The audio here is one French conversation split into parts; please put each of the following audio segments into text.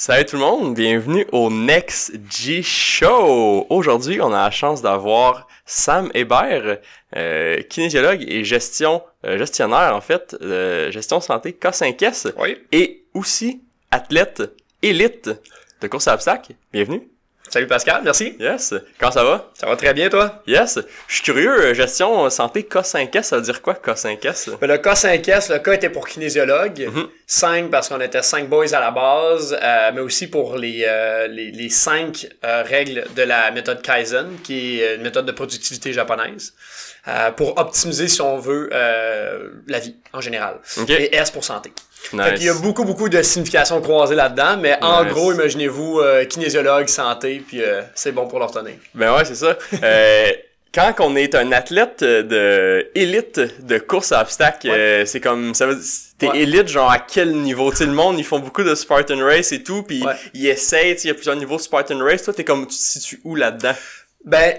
Salut tout le monde, bienvenue au Next G Show. Aujourd'hui, on a la chance d'avoir Sam Hébert, euh, kinésiologue et gestion euh, gestionnaire en fait, euh, gestion santé K5S Oui. et aussi athlète élite de course à obstacles. Bienvenue. Salut Pascal, merci. Yes. Comment ça va? Ça va très bien toi? Yes. Je suis curieux, euh, gestion santé K5S, ça veut dire quoi K5S? Ben, le K5S, le K était pour kinésiologue. Mhm. 5 parce qu'on était 5 boys à la base, euh, mais aussi pour les, euh, les, les 5 règles de la méthode Kaizen, qui est une méthode de productivité japonaise, euh, pour optimiser, si on veut, euh, la vie en général. Et S pour santé. Qu'il y a beaucoup, beaucoup de significations croisées là-dedans, mais en gros, imaginez-vous euh, kinésiologue, santé, puis euh, c'est bon pour leur tenir. Ben ouais, c'est ça. Euh, quand on est un athlète de élite de course à obstacles, Ouais. c'est comme ça veut t'es Ouais. élite genre à quel niveau? Tu le monde ils font beaucoup de Spartan race et tout puis Ouais. ils essayent, il y a plusieurs niveaux de Spartan race. Toi t'es comme tu te situes où là-dedans? Ben,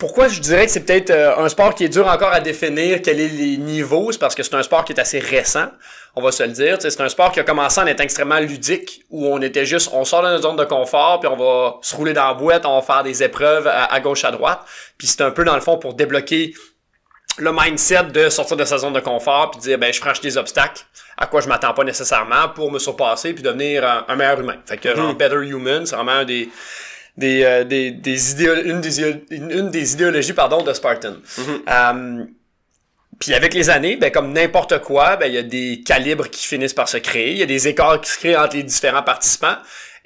pourquoi je dirais que c'est peut-être euh, un sport qui est dur encore à définir quels est les niveaux, c'est parce que c'est un sport qui est assez récent, on va se le dire. C'est un sport qui a commencé en étant extrêmement ludique, où on était juste, on sort de notre zone de confort, puis on va se rouler dans la boîte, on va faire des épreuves à, à gauche, à droite. Puis c'est un peu dans le fond pour débloquer le mindset de sortir de sa zone de confort, puis dire, ben je franchis des obstacles à quoi je m'attends pas nécessairement pour me surpasser, puis devenir un, un meilleur humain. Fait que genre, Mhm. Better Human, c'est vraiment un des des, euh, des, des idéo- une, des, idéo- une, une des idéologies pardon de Spartan. Mhm. Euh, puis avec les années, ben comme n'importe quoi, ben il y a des calibres qui finissent par se créer, il y a des écarts qui se créent entre les différents participants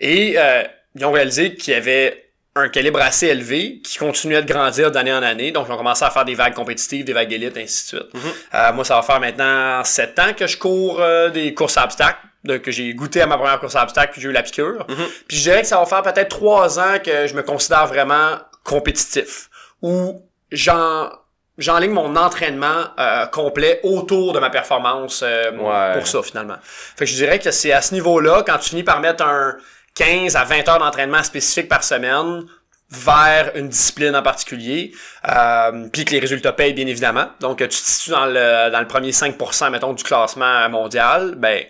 et euh, ils ont réalisé qu'il y avait un calibre assez élevé qui continuait de grandir d'année en année. Donc, ils ont commencé à faire des vagues compétitives, des vagues élites, ainsi de suite. Mhm. Euh, moi, ça va faire maintenant sept ans que je cours euh, des courses à obstacles, de- que j'ai goûté à ma première course à obstacles, puis j'ai eu la piqûre. Mhm. Puis je dirais que ça va faire peut-être trois ans que je me considère vraiment compétitif, où j'en j'enligne mon entraînement euh, complet autour de ma performance euh, Ouais. pour ça finalement. Fait que je dirais que c'est à ce niveau-là, quand tu finis par mettre un 15 à 20 heures d'entraînement spécifique par semaine vers une discipline en particulier, euh, puis que les résultats payent bien évidemment. Donc tu te situes dans le, dans le premier 5% mettons du classement mondial, ben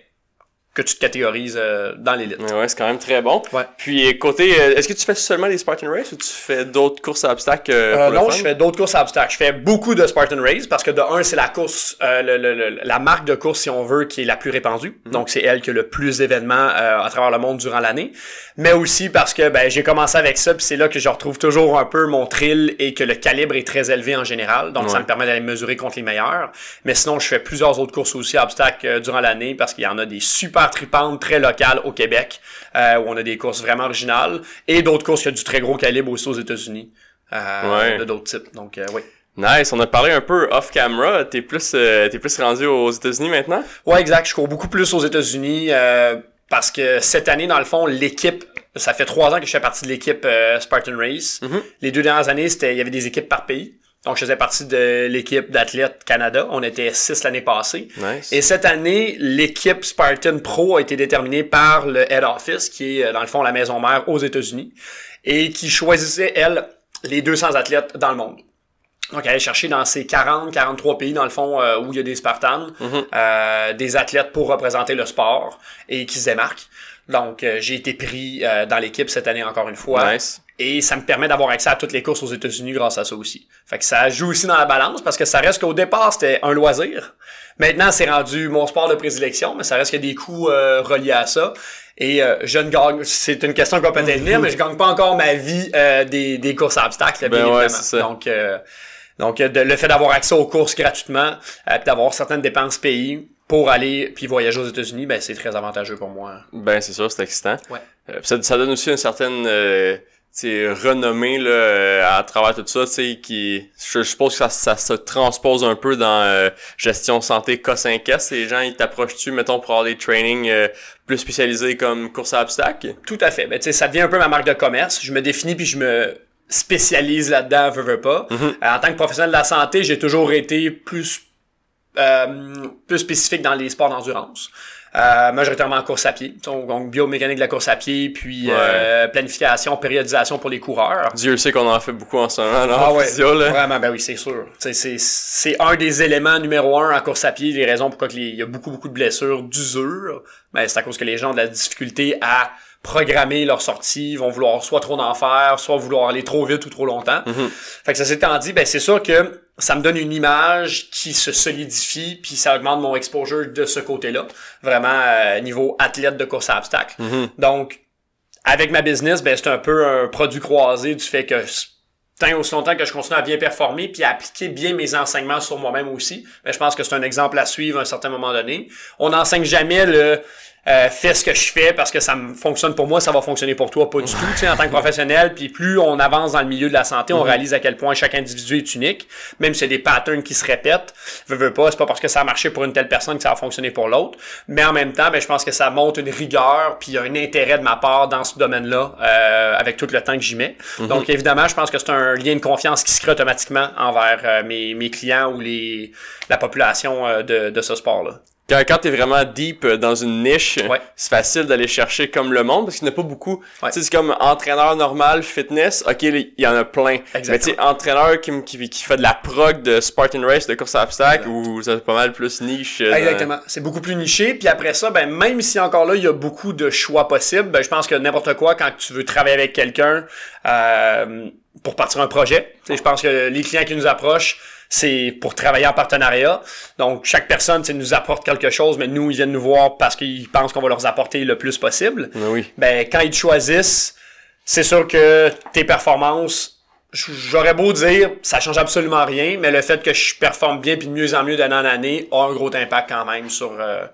que tu te catégorises euh, dans l'élite. Ouais, c'est quand même très bon. Ouais. Puis côté euh, est-ce que tu fais seulement des Spartan race ou tu fais d'autres courses à obstacles euh, Euh, pour le non, fun? je fais d'autres courses à obstacles. Je fais beaucoup de Spartan Race parce que de un, c'est la course, euh, le- le- le- la marque de course, si on veut, qui est la plus répandue. Mhm. Donc, c'est elle qui a le plus d'événements euh, à travers le monde durant l'année. Mais aussi parce que ben, j'ai commencé avec ça, puis c'est là que je retrouve toujours un peu mon thrill et que le calibre est très élevé en général. Donc, ça me permet d'aller mesurer contre les meilleurs. Mais sinon, je fais plusieurs autres courses aussi à obstacles euh, durant l'année parce qu'il y en a des super tripantes très locales au Québec euh, où on a des courses vraiment originales et d'autres courses qui ont du très gros calibre aussi aux États-Unis. euh, Ouais. de d'autres types. Donc, euh, oui. Nice, on a parlé un peu off camera, t'es plus euh, t'es plus rendu aux États-Unis maintenant? Ouais, exact. Je cours beaucoup plus aux États-Unis euh, parce que cette année, dans le fond, l'équipe, ça fait trois ans que je fais partie de l'équipe euh, Spartan Race. Mhm. Les deux dernières années, c'était il y avait des équipes par pays. Donc, je faisais partie de l'équipe d'athlètes Canada. On était six l'année passée. Nice. Et cette année, l'équipe Spartan Pro a été déterminée par le Head Office, qui est euh, dans le fond la maison mère aux États-Unis, et qui choisissait, elle, les 200 athlètes dans le monde. Donc, elle allait chercher dans ces 40, 43 pays, dans le fond, euh, où il y a des Spartans, Mhm. euh, des athlètes pour représenter le sport et qui se démarquent. Donc, euh, j'ai été pris dans l'équipe cette année encore une fois. Nice. Et ça me permet d'avoir accès à toutes les courses aux États-Unis grâce à ça aussi. Fait que ça joue aussi dans la balance parce que ça reste qu'au départ, c'était un loisir. Maintenant, c'est rendu mon sport de prédilection, mais ça reste qu'il y a des coûts euh, reliés à ça. Et euh, je ne gagne, c'est une question qu'on peut peut-être venir, mais je gagne pas encore ma vie euh, des, des courses à obstacles, bien Ben ouais, ça. Donc, euh, donc de- le fait d'avoir accès aux courses gratuitement, d'avoir certaines dépenses payées pour aller puis voyager aux États-Unis, ben c'est très avantageux pour moi. Ben c'est sûr, c'est excitant. Ouais. Euh, ça, ça donne aussi une certaine euh, tu sais, renommée là, euh, à travers tout ça, tu sais, qui je, je suppose que ça, ça se transpose un peu dans euh, gestion santé K5S. Les gens ils t'approchent-tu, mettons, pour avoir des trainings euh, plus spécialisés comme course à obstacles? Tout à fait. Ben, tu sais, ça devient un peu ma marque de commerce. Je me définis puis je me spécialise là-dedans, veux, veux pas. Mhm. Euh, en tant que professionnel de la santé, j'ai toujours été plus euh, plus spécifique dans les sports d'endurance. Euh, majoritairement en course à pied. Donc, biomécanique de la course à pied, puis euh, planification, périodisation pour les coureurs. Dieu sait qu'on en fait beaucoup en ce moment, là, ah, ouais. Vraiment, ben oui, c'est sûr. C'est un des éléments numéro un en course à pied, les raisons pourquoi il y a beaucoup, beaucoup de blessures, d'usure. Ben, c'est à cause que les gens ont de la difficulté à programmer leur sortie, vont vouloir soit trop d'en faire, soit vouloir aller trop vite ou trop longtemps. Mhm. Fait que ça s'étant dit, ben c'est sûr que ça me donne une image qui se solidifie, puis ça augmente mon exposure de ce côté-là, vraiment euh, niveau athlète de course à obstacles. Mhm. Donc, avec ma business, ben c'est un peu un produit croisé du fait que tant aussi longtemps que je continue à bien performer puis à appliquer bien mes enseignements sur moi-même aussi, ben, je pense que c'est un exemple à suivre à un certain moment donné. On n'enseigne jamais le euh, fais ce que je fais parce que ça me fonctionne pour moi, ça va fonctionner pour toi, pas du tout, tu sais, en tant que professionnel. Puis plus on avance dans le milieu de la santé, on réalise à quel point chaque individu est unique, même si c'est des patterns qui se répètent. Veux, veux pas, c'est pas parce que ça a marché pour une telle personne que ça va fonctionner pour l'autre. Mais en même temps, ben, je pense que ça montre une rigueur puis un intérêt de ma part dans ce domaine-là euh, avec tout le temps que j'y mets. Mhm. Donc évidemment, je pense que c'est un lien de confiance qui se crée automatiquement envers euh, mes, mes clients ou les la population euh, de, de ce sport-là. Quand, quand t'es vraiment deep euh, dans une niche, Ouais. c'est facile d'aller chercher comme le monde parce qu'il n'y en a pas beaucoup. Ouais. Tu sais, c'est comme entraîneur normal, fitness, ok, il y en a plein. Exactement. Mais tu sais, entraîneur qui, qui, qui fait de la prog de Spartan Race, de course à obstacles, ou c'est pas mal plus niche. euh, dans- Exactement. C'est beaucoup plus niché. Puis après ça, ben, même si encore là, il y a beaucoup de choix possibles, ben, je pense que n'importe quoi, quand tu veux travailler avec quelqu'un euh, pour partir un projet, je pense que les clients qui nous approchent, c'est pour travailler en partenariat. Donc, chaque personne nous apporte quelque chose, mais nous, ils viennent nous voir parce qu'ils pensent qu'on va leur apporter le plus possible. Ben oui. Ben, quand ils te choisissent, c'est sûr que tes performances, j'aurais beau dire, ça change absolument rien, mais le fait que je performe bien puis de mieux en mieux d'année en année a un gros impact quand même sur euh,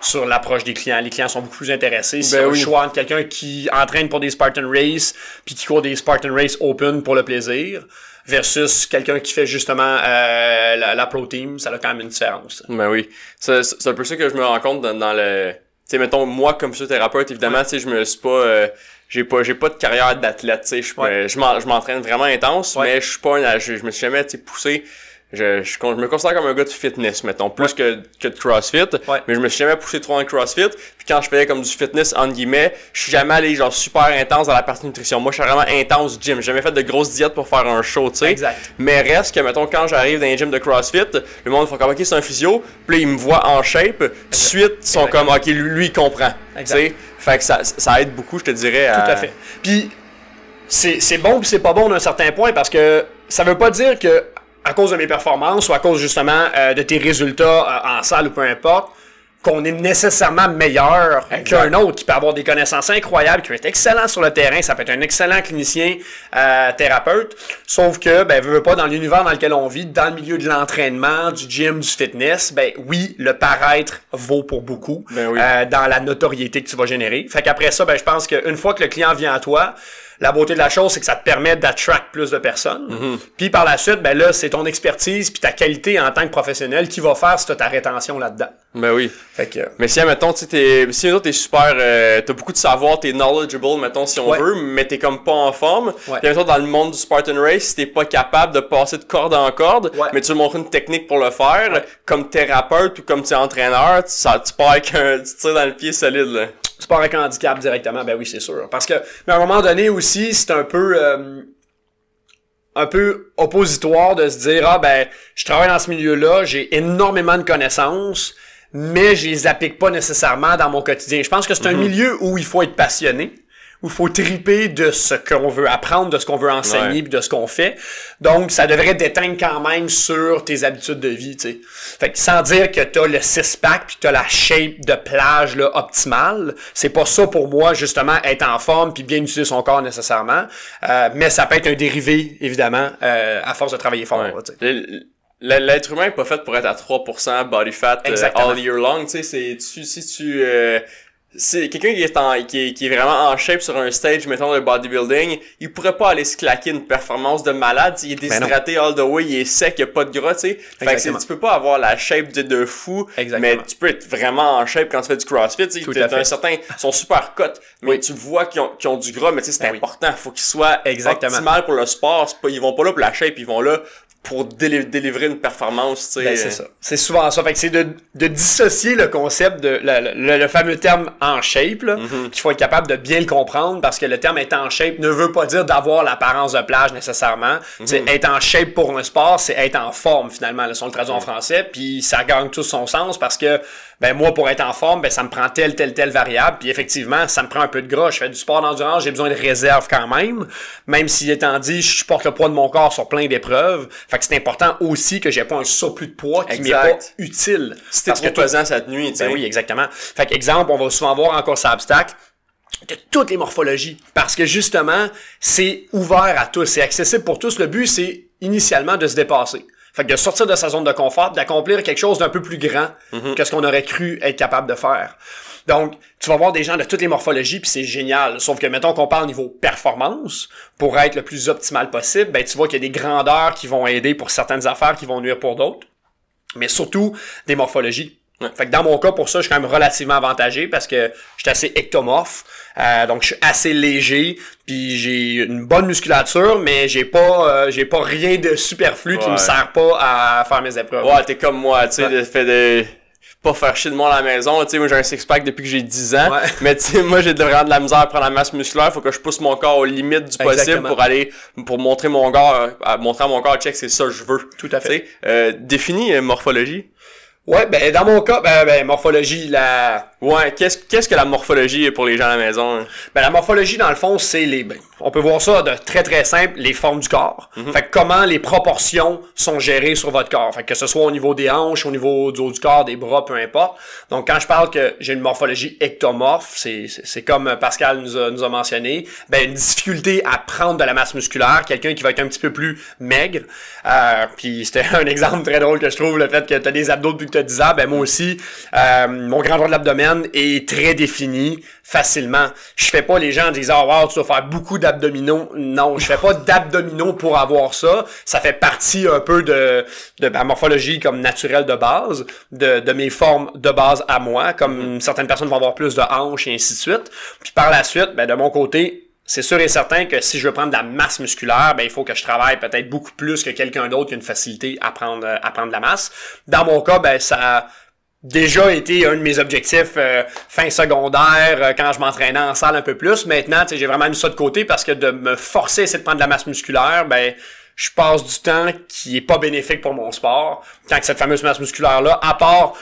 sur l'approche des clients. Les clients sont beaucoup plus intéressés. Si Ben oui. choix entre quelqu'un qui entraîne pour des Spartan Race puis qui court des Spartan Race Open pour le plaisir versus quelqu'un qui fait justement euh, la, la Pro Team, ça a quand même une différence. Ben oui. C'est c'est un peu ça que je me rends compte dans, dans le... Tu sais, mettons, moi, comme physiothérapeute, évidemment, tu sais, je me suis pas... euh, j'ai pas j'ai pas de carrière d'athlète, tu sais. Je Ouais. je m'en- je m'entraîne vraiment intense, Ouais. mais je suis pas un... Je, je me suis jamais, poussé... Je, je, me considère comme un gars de fitness, mettons, plus que, que de CrossFit. Ouais. Mais je me suis jamais poussé trop en CrossFit. Puis quand je faisais comme du fitness, entre guillemets, je suis jamais allé genre super intense dans la partie nutrition. Moi, je suis vraiment intense gym. J'ai jamais fait de grosses diètes pour faire un show, tu sais. Mais reste que, mettons, quand j'arrive dans les gyms de CrossFit, le monde fait comme, ok, c'est un physio, puis là, ils me voient en shape, tout de suite, ils sont comme, ok, lui, lui, il comprend. Tu sais? Fait que ça, ça aide beaucoup, je te dirais. À... Tout à fait. Puis c'est c'est bon puis c'est pas bon d'un certain point parce que ça veut pas dire que à cause de mes performances ou à cause justement euh, de tes résultats euh, en salle ou peu importe qu'on est nécessairement meilleur qu'un autre qui peut avoir des connaissances incroyables, qui peut être excellent sur le terrain, ça peut être un excellent clinicien euh, thérapeute, sauf que ben veut veut pas dans l'univers dans lequel on vit, dans le milieu de l'entraînement, du gym, du fitness, ben oui, le paraître vaut pour beaucoup Ben oui. euh, dans la notoriété que tu vas générer. Fait qu'après ça, ben je pense qu'une fois que le client vient à toi, la beauté de la chose, c'est que ça te permet d'attract plus de personnes. Mm-hmm. Puis par la suite, ben là, c'est ton expertise puis ta qualité en tant que professionnel qui va faire si tu ta rétention là-dedans. Ben oui. Fait que Mais si, mettons, tu si mettons, t'es super, euh, t'as beaucoup de savoir, t'es knowledgeable, mettons, si on Ouais. veut, mais t'es comme pas en forme. Ouais. Puis, mettons, dans le monde du Spartan Race, si t'es pas capable de passer de corde en corde, Ouais. mais tu veux montrer une technique pour le faire, comme thérapeute ou comme tu entraîneur, tu, ça, tu pars avec un, tu tires dans le pied solide, là. sport avec handicap directement, ben oui, c'est sûr. Parce que, mais à un moment donné aussi, c'est un peu, euh, un peu oppositoire de se dire, ah ben, je travaille dans ce milieu-là, j'ai énormément de connaissances, mais je les applique pas nécessairement dans mon quotidien. Je pense que c'est un milieu où il faut être passionné, où il faut triper de ce qu'on veut apprendre, de ce qu'on veut enseigner, puis de ce qu'on fait. Donc, ça devrait déteindre quand même sur tes habitudes de vie, tu sais. Fait que sans dire que t'as le six-pack puis t'as la shape de plage, là, optimale, c'est pas ça pour moi, justement, être en forme puis bien utiliser son corps nécessairement. Euh, mais ça peut être un dérivé, évidemment, euh, à force de travailler fort, Ouais. là, L'être humain est pas fait pour être à 3% body fat euh, all year long, tu sais, c'est, tu, si tu, euh, c'est quelqu'un qui est en, qui est, qui est vraiment en shape sur un stage, mettons, de bodybuilding, il pourrait pas aller se claquer une performance de malade, il est Ben déshydraté all the way, il est sec, il a pas de gras, tu sais. Fait que tu peux pas avoir la shape de, de fou, Exactement. mais tu peux être vraiment en shape quand tu fais du crossfit, tu sais. Un certain, sont super cut, mais Oui. tu vois qu'ils ont, qu'ils ont du gras, mais tu sais, c'est Ben oui. important, faut qu'ils soient Exactement. optimal pour le sport, pas, ils vont pas là pour la shape, ils vont là pour déli- délivrer une performance, tu sais. Ben, c'est ça. C'est souvent ça. Fait que c'est de, de dissocier le concept de le, le- le fameux terme en shape, là, Mhm. qu'il faut être capable de bien le comprendre parce que le terme être en shape ne veut pas dire d'avoir l'apparence de plage nécessairement. Mhm. être en shape pour un sport, c'est être en forme finalement. Là, si on le traduit en français, puis ça gagne tout son sens parce que ben moi pour être en forme, ben ça me prend telle telle telle variable, puis effectivement ça me prend un peu de gras. Je fais du sport d'endurance, j'ai besoin de réserve quand même, même si étant dit je supporte le poids de mon corps sur plein d'épreuves. Fait que c'est important aussi que j'ai pas un surplus de poids qui m'est pas utile. Si t'es trop pesant cette nuit, ben oui, exactement. Fait que, exemple, on va souvent voir en course à obstacles de toutes les morphologies. Parce que justement, c'est ouvert à tous, c'est accessible pour tous. Le but, c'est initialement de se dépasser. Fait que de sortir de sa zone de confort, d'accomplir quelque chose d'un peu plus grand que ce qu'on aurait cru être capable de faire. Donc, tu vas voir des gens de toutes les morphologies, puis c'est génial. Sauf que, mettons qu'on parle niveau performance, pour être le plus optimal possible, ben tu vois qu'il y a des grandeurs qui vont aider pour certaines affaires, qui vont nuire pour d'autres mais surtout des morphologies. Ouais. Fait que dans mon cas, pour ça, je suis quand même relativement avantagé parce que je suis assez ectomorphe, euh, donc je suis assez léger, puis j'ai une bonne musculature, mais j'ai pas euh, j'ai pas rien de superflu qui me sert pas à faire mes épreuves. Ouais, t'es comme moi, tu sais, Ouais. de fait de pas faire chier de moi à la maison. Tu sais, moi j'ai un six-pack depuis que j'ai 10 ans. Ouais. Mais tu sais, moi j'ai de- vraiment de la misère à prendre la masse musculaire. Faut que je pousse mon corps aux limites du possible Exactement. pour aller, pour montrer mon corps, à montrer à mon corps, check, c'est ça que je veux. Tout à fait. euh, définis euh, morphologie. Ouais, ben dans mon cas, ben, ben, morphologie, la Ouais, qu'est-ce qu'est-ce que la morphologie est pour les gens à la maison? hein? Ben, la morphologie, dans le fond, c'est les. ben, on peut voir ça de très très simple, les formes du corps. Mhm. Fait que comment les proportions sont gérées sur votre corps. Fait que, que ce soit au niveau des hanches, au niveau du haut du corps, des bras, peu importe. Donc quand je parle que j'ai une morphologie ectomorphe, c'est comme Pascal nous a, nous a mentionné, ben une difficulté à prendre de la masse musculaire, quelqu'un qui va être un petit peu plus maigre. Euh, puis c'était un exemple très drôle que je trouve, le fait que tu as des abdos depuis que tu as 10 ans. Ben moi aussi, euh, mon grand droit de l'abdomen est très défini facilement. Je fais pas les gens disant oh, wow, tu dois faire beaucoup d'abdominaux. Non, je fais pas d'abdominaux pour avoir ça. Ça fait partie un peu de, de ma morphologie comme naturelle de base, de, de mes formes de base à moi, comme certaines personnes vont avoir plus de hanches et ainsi de suite. Puis par la suite, ben, de mon côté, c'est sûr et certain que si je veux prendre de la masse musculaire, ben il faut que je travaille peut-être beaucoup plus que quelqu'un d'autre qui a une facilité à prendre à prendre de la masse. Dans mon cas, ben ça a déjà été un de mes objectifs euh, fin secondaire euh, quand je m'entraînais en salle un peu plus. Maintenant, j'ai vraiment mis ça de côté parce que de me forcer à essayer de prendre de la masse musculaire, ben je passe du temps qui est pas bénéfique pour mon sport. Quand que cette fameuse masse musculaire là, à part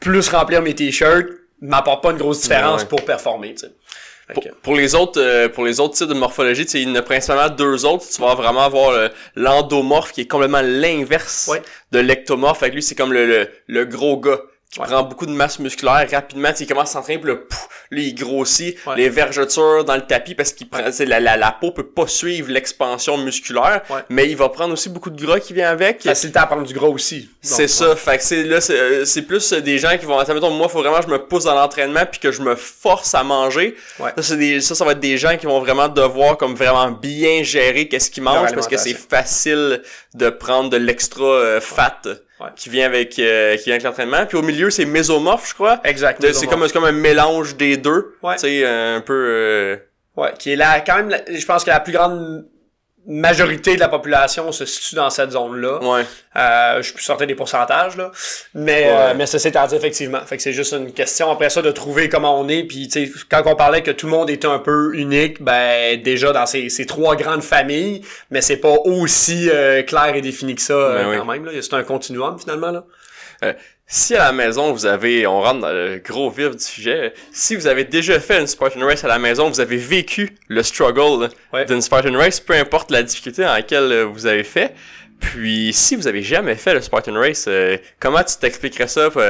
plus remplir mes t-shirts, m'apporte pas une grosse différence Ouais. pour performer, Pour, les autres euh, pour les autres types de morphologie, tu sais, il y en a principalement deux autres. Tu vas vraiment avoir le- l'endomorphe qui est complètement l'inverse Ouais. de l'ectomorphe. Fait que lui, c'est comme le, le, le gros gars qui Ouais. prend beaucoup de masse musculaire rapidement. Tu sais, il commence à s'entraîner, puis le pouf, là, il grossit. Ouais. Les vergetures dans le tapis parce qu'il prend, c'est la, la, la peau peut pas suivre l'expansion musculaire. Ouais. Mais il va prendre aussi beaucoup de gras qui vient avec. Facilité à prendre du gras aussi. C'est ça, fait que c'est là c'est euh, c'est plus des gens qui vont mettons moi faut vraiment que je me pousse dans l'entraînement puis que je me force à manger. Ouais. Ça c'est des ça ça va être des gens qui vont vraiment devoir comme vraiment bien gérer qu'est-ce qu'ils mangent parce que c'est facile de prendre de l'extra euh, fat Ouais. qui vient avec euh, qui vient avec l'entraînement. Puis au milieu c'est mésomorphe, je crois. Exact. C'est comme c'est comme un mélange des deux, Ouais. tu sais un peu euh, Ouais, qui est là quand même, la- je pense que la plus grande majorité de la population se situe dans cette zone-là. ouais. Euh, je peux sortir des pourcentages là, mais Ouais. euh, mais ça c'est à dire effectivement. Fait que c'est juste une question après ça de trouver comment on est. Puis tu sais, quand on parlait que tout le monde était un peu unique, ben déjà dans ces, ces trois grandes familles, mais c'est pas aussi euh, clair et défini que ça euh, Ben oui. quand même là. C'est un continuum finalement là. Si à la maison vous avez, on rentre dans le gros vif du sujet, si vous avez déjà fait une Spartan Race à la maison, vous avez vécu le struggle Ouais. d'une Spartan Race, peu importe la difficulté dans laquelle euh, vous avez fait. Puis si vous avez jamais fait le Spartan Race, euh, comment tu t'expliquerais ça pour,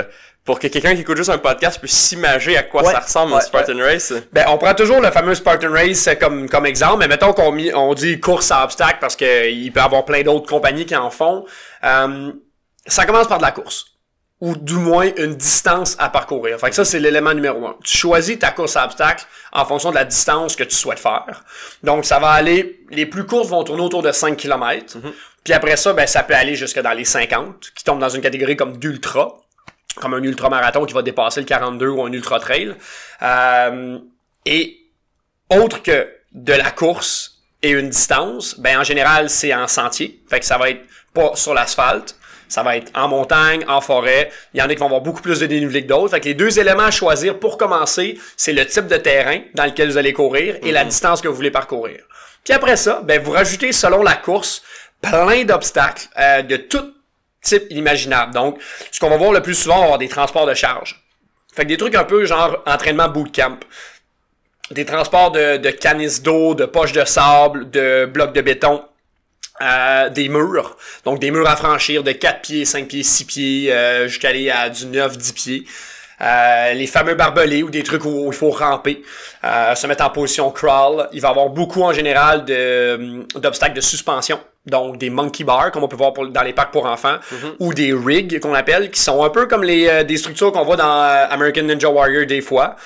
pour que quelqu'un qui écoute juste un podcast puisse s'imager à quoi Ouais, ça ressemble ouais, une Spartan Race? Ben, on prend toujours le fameux Spartan Race euh, comme, comme exemple, mais mettons qu'on on dit course à obstacles parce qu'il peut y avoir plein d'autres compagnies qui en font. Euh, ça commence par de la course. Ou du moins une distance à parcourir. Fait que ça, c'est l'élément numéro un. Tu choisis ta course à obstacles en fonction de la distance que tu souhaites faire. Donc, ça va aller, les plus courtes vont tourner autour de 5 km. Puis après ça, ben, ça peut aller jusque dans les 50, qui tombent dans une catégorie comme d'ultra comme un ultra-marathon qui va dépasser le 42 ou un ultra-trail. Euh, et autre que de la course et une distance, ben en général, c'est en sentier. Fait que ça va être pas sur l'asphalte. Ça va être en montagne, en forêt. Il y en a qui vont avoir beaucoup plus de dénivelé que d'autres. Fait que les deux éléments à choisir pour commencer, c'est le type de terrain dans lequel vous allez courir et la distance que vous voulez parcourir. Puis après ça, ben, vous rajoutez selon la course plein d'obstacles euh, de tout type imaginable. Donc, ce qu'on va voir le plus souvent, on va avoir des transports de charge. Fait que des trucs un peu genre entraînement bootcamp. Des transports de, de canisses d'eau, de poches de sable, de blocs de béton. Euh, des murs, donc des murs à franchir de 4 pieds, 5 pieds, 6 pieds, euh, jusqu'à aller à du 9, 10 pieds. Euh, les fameux barbelés ou des trucs où il faut ramper, euh, se mettre en position crawl. Il va y avoir beaucoup en général de, d'obstacles de suspension, donc des monkey bars comme on peut voir pour- dans les parcs pour enfants, ou des rigs qu'on appelle, qui sont un peu comme les euh, des structures qu'on voit dans euh, American Ninja Warrior des fois.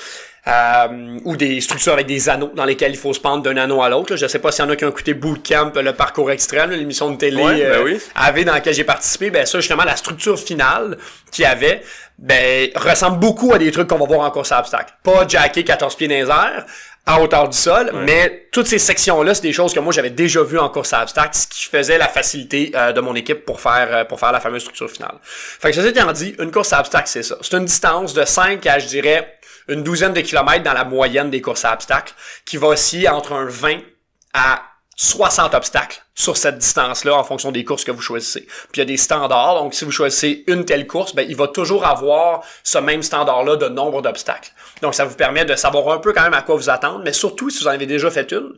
Euh, ou des structures avec des anneaux dans lesquels il faut se pendre d'un anneau à l'autre. Je sais pas s'il y en a qui ont écouté Bootcamp, le parcours extrême, l'émission de télé Ouais, ben euh, oui. AV dans laquelle j'ai participé. Ben ça, justement, la structure finale qu'il y avait, ben, ressemble beaucoup à des trucs qu'on va voir en course à obstacles. Pas jacker 14 pieds dans les airs, à hauteur du sol, mais toutes ces sections-là, c'est des choses que moi j'avais déjà vues en course à obstacles, ce qui faisait la facilité euh, de mon équipe pour faire euh, pour faire la fameuse structure finale. Fait que ceci étant dit, une course à obstacles, c'est ça. C'est une distance de 5 à, je dirais, une douzaine de kilomètres dans la moyenne des courses à obstacles, qui va osciller entre un 20 à 60 obstacles sur cette distance-là en fonction des courses que vous choisissez. Puis il y a des standards, donc si vous choisissez une telle course, ben, il va toujours avoir ce même standard-là de nombre d'obstacles. Donc ça vous permet de savoir un peu quand même à quoi vous attendre, mais surtout si vous en avez déjà fait une,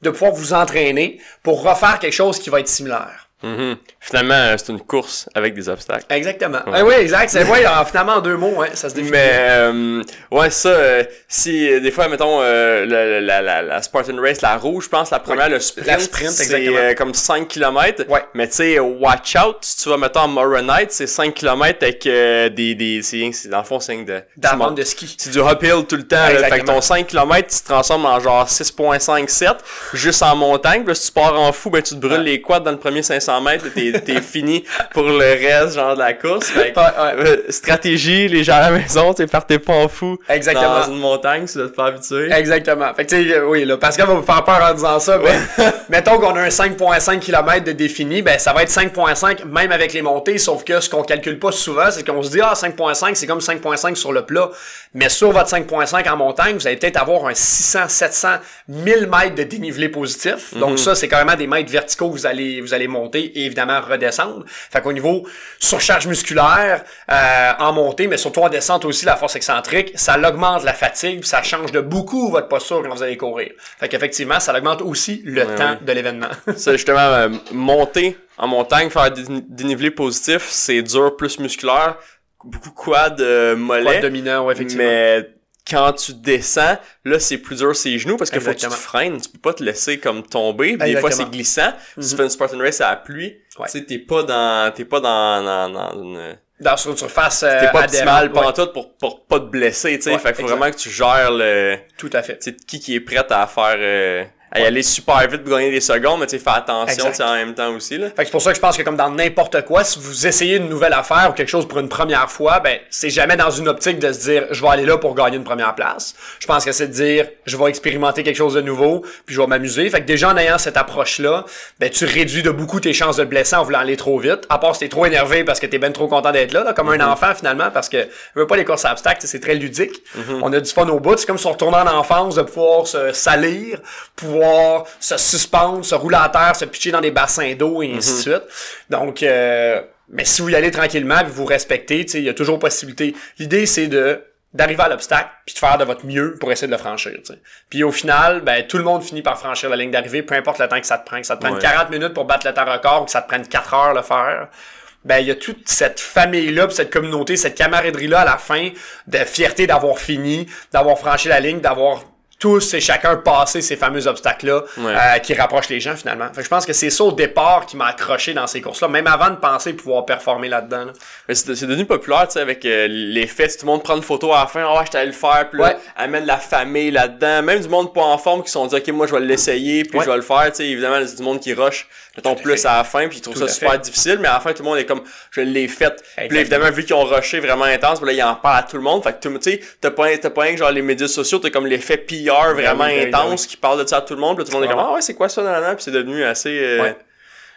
de pouvoir vous entraîner pour refaire quelque chose qui va être similaire. Mhm. Finalement, euh, c'est une course avec des obstacles. Exactement. Eh oui, exact. C'est ouais, en- finalement en deux mots, hein, ça se définit. Mais euh, ouais, ça, euh, si euh, des fois, mettons, la, la, la, la Spartan Race, la rouge, je pense, la première, le sprint, La sprint, c'est comme 5 km. Ouais. Mais tu sais, watch out, si tu vas, mettons, Moronite, c'est 5 km avec des, des, c'est, dans le fond, c'est de, D'amende de ski. C'est du uphill tout le temps. là. Fait que ton 5 km, tu te transformes en genre 6.5-7, juste en montagne. Puis là, si tu pars en fou, ben tu te brûles Ouais. les quads dans le premier 500 mètres, t'es, t'es fini pour le reste, genre de la course. Fait que, Ouais, ouais. euh, stratégie, les gens à la maison, tu partez pas en fou Exactement. dans une montagne, si vous êtes pas habitué. Exactement. Fait que tu sais, oui, là, Pascal va vous faire peur en disant ça, mais mettons qu'on a un 5.5 km de défini, ben ça va être 5.5 même avec les montées, sauf que ce qu'on calcule pas souvent, c'est qu'on se dit ah 5.5 c'est comme 5.5 sur le plat, mais sur votre 5.5 en montagne, vous allez peut-être avoir un 600, 700, 1000 mètres de dénivelé positif. Donc ça c'est carrément des mètres verticaux que vous allez vous allez monter et évidemment redescendre. Fait qu'au niveau surcharge musculaire euh, en montée, mais surtout en descente aussi la force excentrique, ça augmente la fatigue, ça change de beaucoup votre posture quand vous allez courir. Fait qu'effectivement, ça augmente aussi le temps oui. de l'événement. Ça, justement, euh, monter en montagne, faire des dénivelé positif, c'est dur, plus musculaire, beaucoup quad, euh, mollet. Quad dominant, ouais, effectivement. Mais quand tu descends, là, c'est plus dur ses genoux parce qu'il faut que tu te freines. Tu peux pas te laisser comme tomber. Des fois, c'est glissant. Si tu fais une Spartan Race à la pluie, Ouais. tu sais, t'es pas dans, t'es pas dans, dans, dans une, Dans sur une surface euh, t'es pas optimal ouais, pour tout pour, pour pas te blesser, tu sais. Ouais, fait qu'il faut exact. vraiment que tu gères le, Tout à fait. tu sais, qui qui est prêt à faire, euh, aller super vite pour gagner des secondes, mais tu sais, fais attention, en même temps aussi, là. Fait que c'est pour ça que je pense que comme dans n'importe quoi, si vous essayez une nouvelle affaire ou quelque chose pour une première fois, ben c'est jamais dans une optique de se dire je vais aller là pour gagner une première place. Je pense que c'est de dire je vais expérimenter quelque chose de nouveau, puis je vais m'amuser. Fait que déjà en ayant cette approche-là, ben tu réduis de beaucoup tes chances de blesser en voulant aller trop vite. À part si t'es trop énervé parce que t'es ben trop content d'être là, là, comme un enfant finalement, parce que je veux pas les courses à obstacles, tu sais, c'est très ludique. On a du fun au bout. C'est comme si on retournait en enfance de pouvoir se salir, pouvoir se suspendre, se rouler à terre, se pitcher dans des bassins d'eau et ainsi de suite. Donc, euh, mais si vous y allez tranquillement, puis vous respectez, il y a toujours possibilité. L'idée, c'est de d'arriver à l'obstacle puis de faire de votre mieux pour essayer de le franchir. Puis au final, ben tout le monde finit par franchir la ligne d'arrivée, peu importe le temps que ça te prend, que ça te prenne Ouais. 40 minutes pour battre le temps record ou que ça te prenne 4 heures le faire. Ben il y a toute cette famille-là, puis cette communauté, cette camaraderie-là à la fin de fierté d'avoir fini, d'avoir franchi la ligne, d'avoir tous et chacun passé ces fameux obstacles-là Ouais. euh, qui rapprochent les gens finalement. Fait que je pense que c'est ça au départ qui m'a accroché dans ces courses-là, même avant de penser pouvoir performer là-dedans. là. Mais c'est c'est devenu populaire, tu sais, avec euh, les fêtes, tout le monde prend une photo à la fin, ouais, j'étais allé le faire, puis là, Ouais. amène la famille là-dedans, même du monde pas en forme qui se sont dit, ok, moi je vais l'essayer, puis Ouais. je vais le faire, tu sais, évidemment, c'est du monde qui rush, mettons, plus fait. à la fin, puis ils trouvent Tout ça super fait. difficile, mais à la fin, tout le monde est comme, je l'ai fait. Puis là, évidemment, vu qu'ils ont rushé vraiment intense, puis là, ils en parlent à tout le monde, fait que tu sais, t'as pas, t'as pas rien que genre les médias sociaux, t'as comme l'effet PR vraiment oui, ben oui, intense qui parle de ça à tout le monde, puis là, tout le monde est comme, Vraiment. ah ouais, c'est quoi ça, nan, nan, puis c'est devenu assez, euh, Ouais.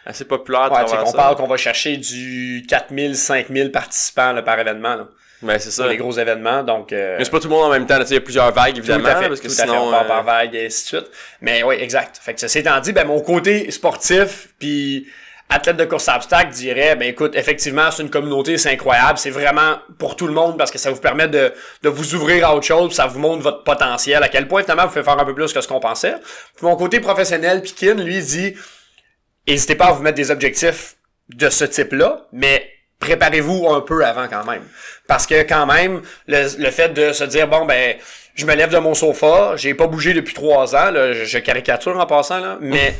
assez populaire à Ouais, qu'on ça. parle qu'on va chercher du 4000, 5000 participants là, par événement, là, Mais c'est ça. les gros événements. Donc, euh, Mais c'est pas tout le monde en même temps. Il y a plusieurs vagues, tout évidemment. à fait, parce que tout à fait, sinon. on part euh, par vague et ainsi de suite. Mais oui, exact. Fait que ceci étant dit, ben, mon côté sportif, puis athlète de course à obstacles dirait, ben écoute, effectivement, c'est une communauté, c'est incroyable, c'est vraiment pour tout le monde parce que ça vous permet de, de vous ouvrir à autre chose, ça vous montre votre potentiel, à quel point, finalement, vous pouvez faire un peu plus que ce qu'on pensait. Puis mon côté professionnel, puis Kin, lui, dit, n'hésitez pas à vous mettre des objectifs de ce type-là, mais préparez-vous un peu avant quand même. Parce que quand même, le, le fait de se dire, bon, ben, je me lève de mon sofa, j'ai pas bougé depuis trois ans, là, je, je caricature en passant, là, mais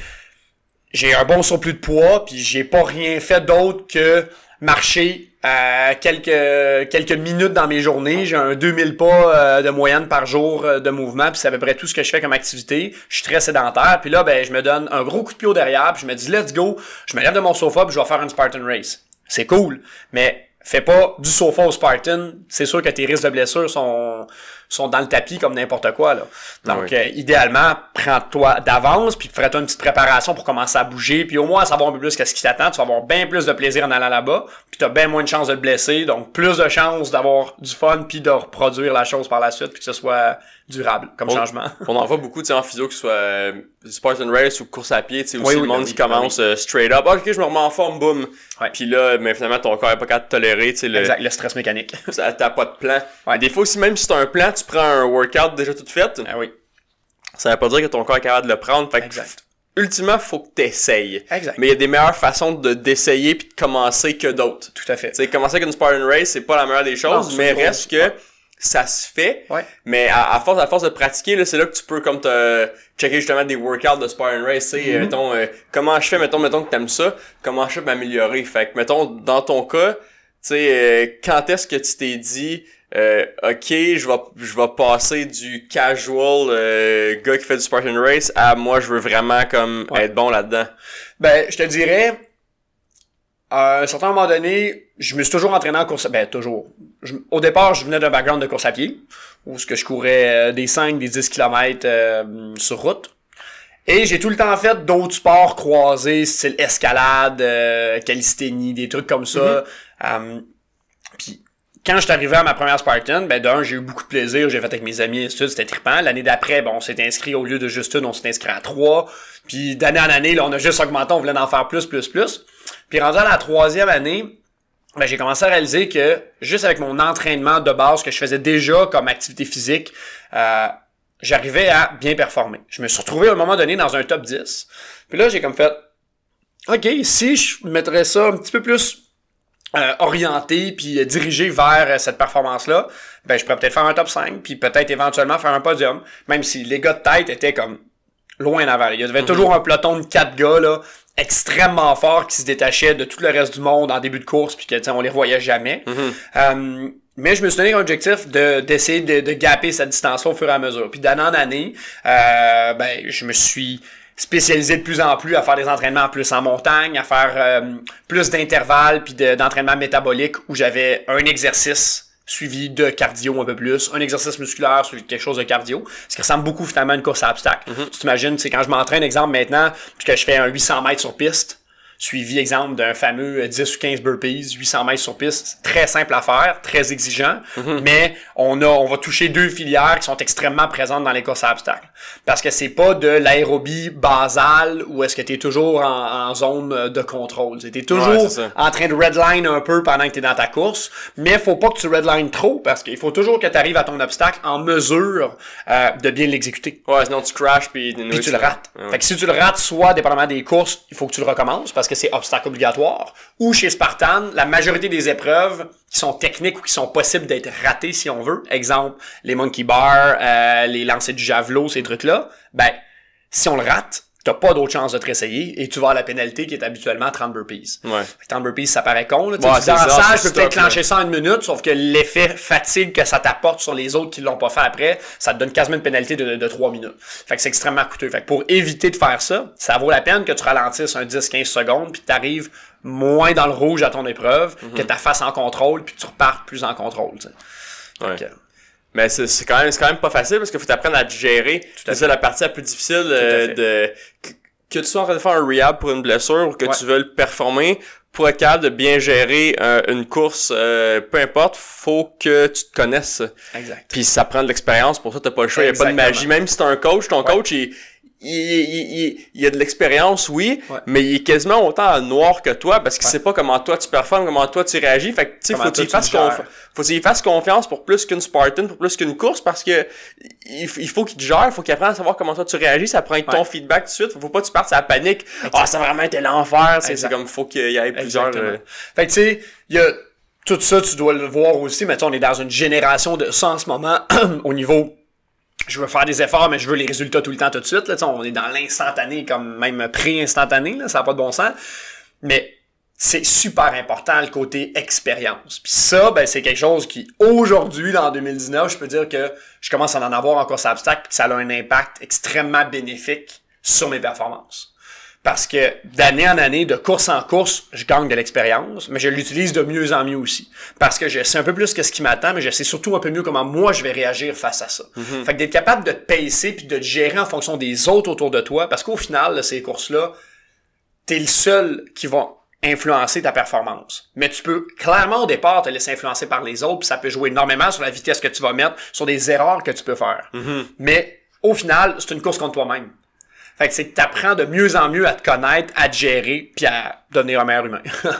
j'ai un bon surplus de poids, puis j'ai pas rien fait d'autre que marcher quelques quelques minutes dans mes journées. J'ai un 2000 pas euh, de moyenne par jour euh, de mouvement, puis c'est à peu près tout ce que je fais comme activité. Je suis très sédentaire, puis là, ben, je me donne un gros coup de pied au derrière, puis je me dis, let's go, je me lève de mon sofa, puis je vais faire une Spartan Race. C'est cool, mais fais pas du sofa au Spartan, c'est sûr que tes risques de blessure sont sont dans le tapis comme n'importe quoi là. Donc euh, idéalement, prends-toi d'avance puis ferais-toi une petite préparation pour commencer à bouger puis au moins savoir un peu plus qu'est-ce qui t'attend, tu vas avoir bien plus de plaisir en allant là-bas, puis tu as bien moins de chances de te blesser, donc plus de chances d'avoir du fun puis de reproduire la chose par la suite puis que ce soit durable comme On- changement. On en voit beaucoup, tu sais, en physio, que ce soit euh, Spartan Race ou course à pied, tu sais, aussi Oui, le monde qui commence euh, straight up. Ah, ok, je me remets en forme, boum. Ouais. Puis là, mais finalement, ton corps est pas capable de tolérer, tu sais, le, Exact, le stress mécanique. t'as pas de plan. Ouais. Des fois aussi, même si t'as un plan, tu prends un workout déjà tout fait, ah oui, ça veut pas dire que ton corps est capable de le prendre. Fait que, exact. ultimement, faut que t'essayes. Exact. Mais il y a des meilleures façons de d'essayer puis de commencer que d'autres. Tout à fait. Tu commencer avec une Spartan Race, c'est pas la meilleure des choses, Non, mais reste que ça se fait. Ouais. Mais à, à force, à force de pratiquer, c'est là que tu peux comme te checker justement des workouts de Spartan Race. Tu euh, mettons, euh, comment je fais, mettons, mettons que t'aimes ça, comment je fais m'améliorer? Fait que, mettons, dans ton cas, tu sais, euh, quand est-ce que tu t'es dit, euh, ok, je vais, je vais passer du casual euh, gars qui fait du Spartan Race à moi, je veux vraiment comme Ouais. être bon là-dedans. Ben, je te dirais, à un certain moment donné, je me suis toujours entraîné en course. Ben, toujours. Je- au départ, je venais d'un background de course à pied, où ce que je courais euh, des 5, des 10 km sur route. Et j'ai tout le temps fait d'autres sports croisés, style escalade, euh, calisthénie, des trucs comme ça. Euh, Puis quand je suis arrivé à ma première Spartan, ben d'un, j'ai eu beaucoup de plaisir, j'ai fait avec mes amis et tout, c'était trippant. L'année d'après, bon, on s'est inscrit au lieu de juste une, on s'est inscrit à trois. Puis d'année en année, là, on a juste augmenté, on voulait en faire plus, plus, plus. Puis rendu à la troisième année, ben, j'ai commencé à réaliser que juste avec mon entraînement de base que je faisais déjà comme activité physique, euh, j'arrivais à bien performer. Je me suis retrouvé à un moment donné dans un top 10. Puis là, j'ai comme fait, OK, si je mettrais ça un petit peu plus euh, orienté puis euh, dirigé vers euh, cette performance-là, ben je pourrais peut-être faire un top 5 puis peut-être éventuellement faire un podium, même si les gars de tête étaient comme loin en avant. Il y avait toujours un peloton de quatre gars là extrêmement forts qui se détachaient de tout le reste du monde en début de course puis que on les revoyait jamais. Euh, mais je me suis donné un objectif de d'essayer de, de gaper cette distance-là au fur et à mesure. Puis d'année en année, ben je me suis spécialisé de plus en plus à faire des entraînements plus en montagne, à faire euh, plus d'intervalles puis de- d'entraînement métabolique où j'avais un exercice suivi de cardio un peu plus, un exercice musculaire suivi de quelque chose de cardio, ce qui ressemble beaucoup finalement à une course à obstacles. Tu t'imagines, c'est quand je m'entraîne, exemple maintenant, puis que je fais un 800 mètres sur piste, suivi exemple d'un fameux euh, 10 ou 15 burpees, 800 mètres sur piste, C'est très simple à faire, très exigeant, mais on a, on va toucher deux filières qui sont extrêmement présentes dans les courses à obstacles. Parce que c'est pas de l'aérobie basale ou est-ce que tu es toujours en, en zone euh, de contrôle. Tu es toujours Ouais, en train de redline un peu pendant que tu es dans ta course, mais faut pas que tu redline trop parce qu'il faut toujours que tu arrives à ton obstacle en mesure euh, de bien l'exécuter. Ouais, sinon tu crashes puis, puis tu le rates. Fait que si tu le rates, soit dépendamment des courses, il faut que tu le recommences parce que c'est obstacle obligatoire. Ou chez Spartan, la majorité des épreuves qui sont techniques ou qui sont possibles d'être ratées si on veut, exemple les monkey bars, euh, les lancers du javelot, ces trucs-là, ben si on le rate, t'as pas d'autre chance de te réessayer et tu vas à la pénalité qui est habituellement 30 burpees. Ouais. Fait que 30 burpees, ça paraît con. Là. Ouais, tu dis, c'est en ça, je peux peut-être clencher ça en une minute, sauf que l'effet fatigue que ça t'apporte sur les autres qui l'ont pas fait après, ça te donne quasiment une pénalité de, de 3 minutes. Fait que c'est extrêmement coûteux. Fait que pour éviter de faire ça, ça vaut la peine que tu ralentisses un 10-15 secondes puis que tu arrives moins dans le rouge à ton épreuve, Mhm. que tu fasses en contrôle puis que tu repartes plus en contrôle. Ouais. Que- Mais c'est c'est quand même c'est quand même pas facile parce qu'il faut t'apprendre à te gérer. C'est ça la partie la plus difficile euh, de que tu sois en train de faire un rehab pour une blessure ou que Ouais. tu veux le performer, pour être capable de bien gérer euh, une course, euh, peu importe, faut que tu te connaisses. Exact. Puis ça prend de l'expérience, pour ça t'as pas le choix, il y a pas de magie. Même si t'as un coach, ton Ouais. coach il, il, il, il, il a de l'expérience, oui, Ouais. mais il est quasiment autant noir que toi parce qu'il Ouais. sait pas comment toi tu performes, comment toi tu réagis. Fait que tu sais, faut qu'il fasse gères. faut qu'il fasse confiance pour plus qu'une Spartan, pour plus qu'une course parce que il, faut qu'il te gère, faut qu'il apprenne à savoir comment toi tu réagis, ça prend ton feedback tout de suite, faut pas que tu partes à la panique. Ah, ça a vraiment été l'enfer, c'est comme faut qu'il y ait plusieurs euh, Fait que tu sais, il y a tout ça, tu dois le voir aussi, mais tu sais, on est dans une génération de ça en ce moment au niveau je veux faire des efforts, mais je veux les résultats tout le temps, tout de suite. Là, on est dans l'instantané, comme même pré-instantané, ça n'a pas de bon sens. Mais c'est super important le côté expérience. Puis ça, ben, c'est quelque chose qui, aujourd'hui, dans 2019, je peux dire que je commence à en avoir encore sur obstacle, puis ça a un impact extrêmement bénéfique sur mes performances. Parce que d'année en année, de course en course, je gagne de l'expérience, mais je l'utilise de mieux en mieux aussi. Parce que je sais un peu plus que ce qui m'attend, mais je sais surtout un peu mieux comment moi je vais réagir face à ça. Fait que d'être capable de te pacer puis de te gérer en fonction des autres autour de toi, parce qu'au final, là, ces courses-là, t'es le seul qui va influencer ta performance. Mais tu peux clairement au départ te laisser influencer par les autres, puis ça peut jouer énormément sur la vitesse que tu vas mettre, sur des erreurs que tu peux faire. Mais au final, c'est une course contre toi-même. Fait que c'est que t'apprends de mieux en mieux à te connaître, à te gérer, puis à devenir un meilleur humain.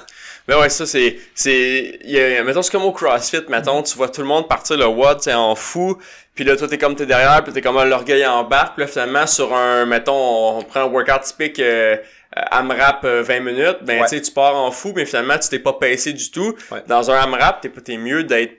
Ben ouais, ça c'est c'est mettons c'est comme au CrossFit, mettons tu vois tout le monde partir le WOD, c'est en fou, puis là toi t'es comme t'es derrière, puis t'es comme ah, l'orgueil en bas, puis là finalement sur un mettons on, prend un workout typique euh, AMRAP euh, 20 minutes, ben Ouais. tu sais tu pars en fou, mais finalement tu t'es pas pacé du tout. Ouais. Dans un AMRAP, t'es t'es mieux d'être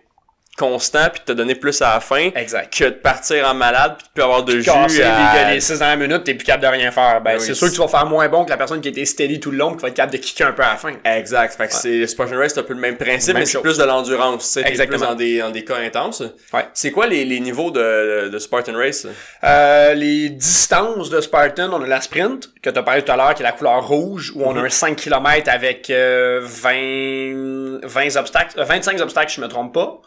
constant puis te donner plus à la fin exact. que de partir en malade puis de plus avoir de jus Casser à... les, les 6 dernières minutes, t'es plus capable de rien faire. Ben, Ben c'est sûr que tu vas faire moins bon que la personne qui était steady tout le long, qui va être capable de kicker un peu à la fin. Exact. Fait que c'est Spartan Race, c'est un peu le même principe, Même mais c'est plus de l'endurance. tu sais, t'es Exactement. plus dans des, dans des cas intenses. Ouais. C'est quoi les, les niveaux de, de Spartan Race? Euh, les distances de Spartan, on a la sprint, que tu as parlé tout à l'heure, qui est la couleur rouge, où on Mhm. a un 5 km avec euh, 20, 20 obstacles, euh, 25 obstacles, si je me trompe pas.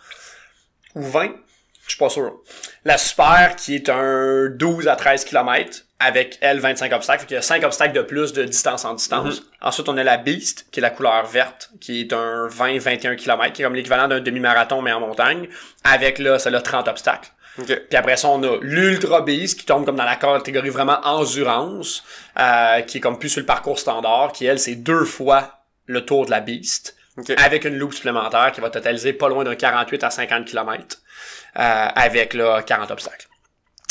Ou 20, je suis pas sûr. La super, qui est un 12 à 13 km, avec elle 25 obstacles. Fait qu'il y a 5 obstacles de plus de distance en distance. Ensuite, on a la Beast, qui est la couleur verte, qui est un 20-21 km, qui est comme l'équivalent d'un demi-marathon, mais en montagne, avec là, ça a 30 obstacles. Ok. Puis après ça, on a l'Ultra Beast qui tombe comme dans la catégorie vraiment endurance, euh, qui est comme plus sur le parcours standard, qui elle, c'est deux fois le tour de la Beast, Ok. avec une loupe supplémentaire qui va totaliser pas loin d'un 48 à 50 km, euh, avec là 40 obstacles.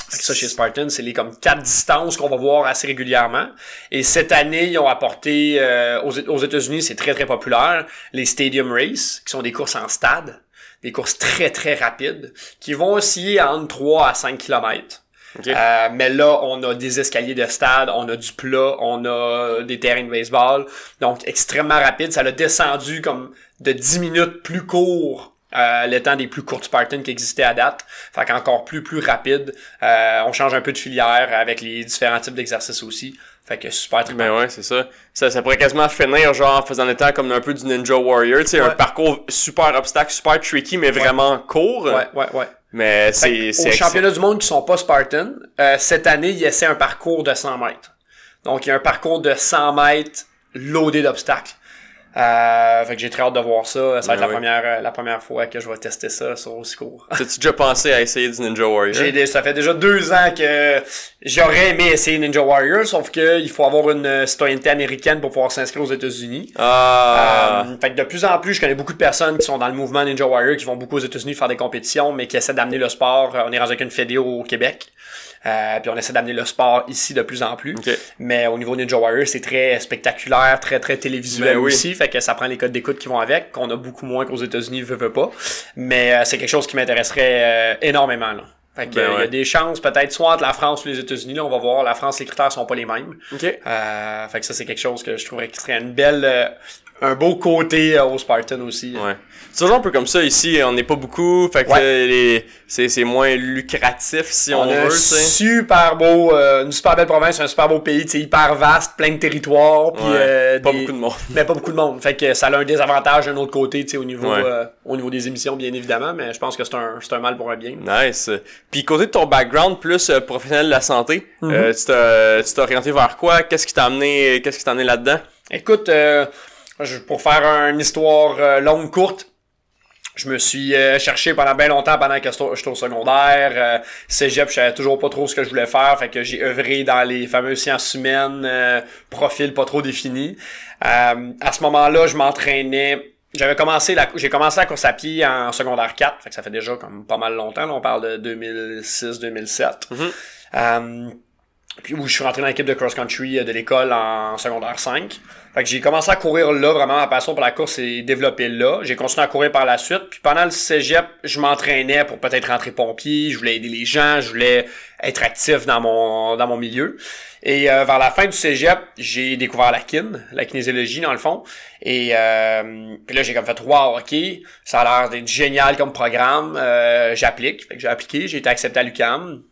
Ça, chez Spartan, c'est les comme quatre distances qu'on va voir assez régulièrement. Et cette année, ils ont apporté, euh, aux, aux États-Unis, c'est très très populaire, les Stadium Race, qui sont des courses en stade, des courses très très rapides, qui vont osciller entre 3 à 5 km. Euh, mais là, on a des escaliers de stade, on a du plat, on a des terrains de baseball. Donc, extrêmement rapide. Ça l'a descendu comme de 10 minutes plus court euh, le temps des plus courtes Spartans qui existaient à date. Fait qu'encore plus, plus rapide. Euh, on change un peu de filière avec les différents types d'exercices aussi. Fait que super trippant. Ben ouais, c'est ça. ça. Ça pourrait quasiment finir genre en faisant des temps comme un peu du Ninja Warrior, tu sais, un parcours super obstacle, super tricky, mais vraiment court. Ouais, ouais, ouais. Mais c'est Aux championnats du monde qui sont pas Spartan, euh, cette année, il essaie un parcours de 100 mètres. Donc, il y a un parcours de 100 mètres loadé d'obstacles. Euh, fait que j'ai très hâte de voir ça. Ça va Ben être la oui. première, euh, la première fois que je vais tester ça sur aussi court. T'as-tu déjà pensé à essayer du Ninja Warrior? J'ai des- ça fait déjà deux ans que j'aurais aimé essayer Ninja Warrior, sauf que il faut avoir une euh, citoyenneté américaine pour pouvoir s'inscrire aux États-Unis. Ah. Euh, fait que de plus en plus, je connais beaucoup de personnes qui sont dans le mouvement Ninja Warrior, qui vont beaucoup aux États-Unis faire des compétitions, mais qui essaient d'amener le sport. On est rendu avec une fédé au Québec. Euh, puis on essaie d'amener le sport ici de plus en plus. Ok. Mais au niveau Ninja Warrior, c'est très spectaculaire, très très télévisuel Ben oui. aussi. Fait que ça prend les codes d'écoute qui vont avec, qu'on a beaucoup moins qu'aux États-Unis, veut, veut pas. Mais euh, c'est quelque chose qui m'intéresserait euh, énormément. Là. Fait que, Ben euh, y a des chances peut-être soit entre la France ou les États-Unis. Là, on va voir. La France, les critères sont pas les mêmes. Ok. Euh, fait que ça, c'est quelque chose que je trouverais qui serait une belle, euh, un beau côté euh, au Spartan aussi. Ouais. C'est toujours un peu comme ça ici, on n'est pas beaucoup, fait que Ouais. c'est c'est moins lucratif si on, On a un veut, sais. super beau, euh, une super belle province, un super beau pays, sais, hyper vaste, plein de territoires, puis Ouais. euh, Pas des- beaucoup de monde. mais pas beaucoup de monde. Fait que ça a un désavantage d'un autre côté, tu sais, au niveau, Ouais. euh, au niveau des émissions, bien évidemment, mais je pense que c'est un, c'est un mal pour un bien. Nice. Puis côté de ton background plus euh, professionnel de la santé, Mhm. euh, tu t'as tu t'es orienté vers quoi? Qu'est-ce qui t'a amené Qu'est-ce qui t'a amené là-dedans? Écoute, euh, je- pour faire une histoire longue, courte, je me suis euh, cherché pendant bien longtemps pendant que j'étais au secondaire. Euh, cégep, je savais toujours pas trop ce que je voulais faire. Fait que j'ai œuvré dans les fameuses sciences humaines, euh, profil pas trop défini. Euh, à ce moment-là, je m'entraînais. J'avais commencé la, j'ai commencé la course à pied en secondaire 4, fait que ça fait déjà comme pas mal longtemps, là, on parle de 2006-2007. Mhm. Euh, puis où je suis rentré dans l'équipe de cross-country de l'école en secondaire 5. Fait que j'ai commencé à courir là, vraiment ma passion pour la course s'est développée là. J'ai continué à courir par la suite. Puis pendant le cégep, je m'entraînais pour peut-être rentrer pompier, je voulais aider les gens, je voulais être actif dans mon dans mon milieu. Et euh, vers la fin du cégep, j'ai découvert la kin, la kinésiologie dans le fond. Et euh, puis là, j'ai comme fait wow, ok, ça a l'air d'être génial comme programme. Euh, j'applique. J'ai appliqué, j'ai été accepté à l'UQAM.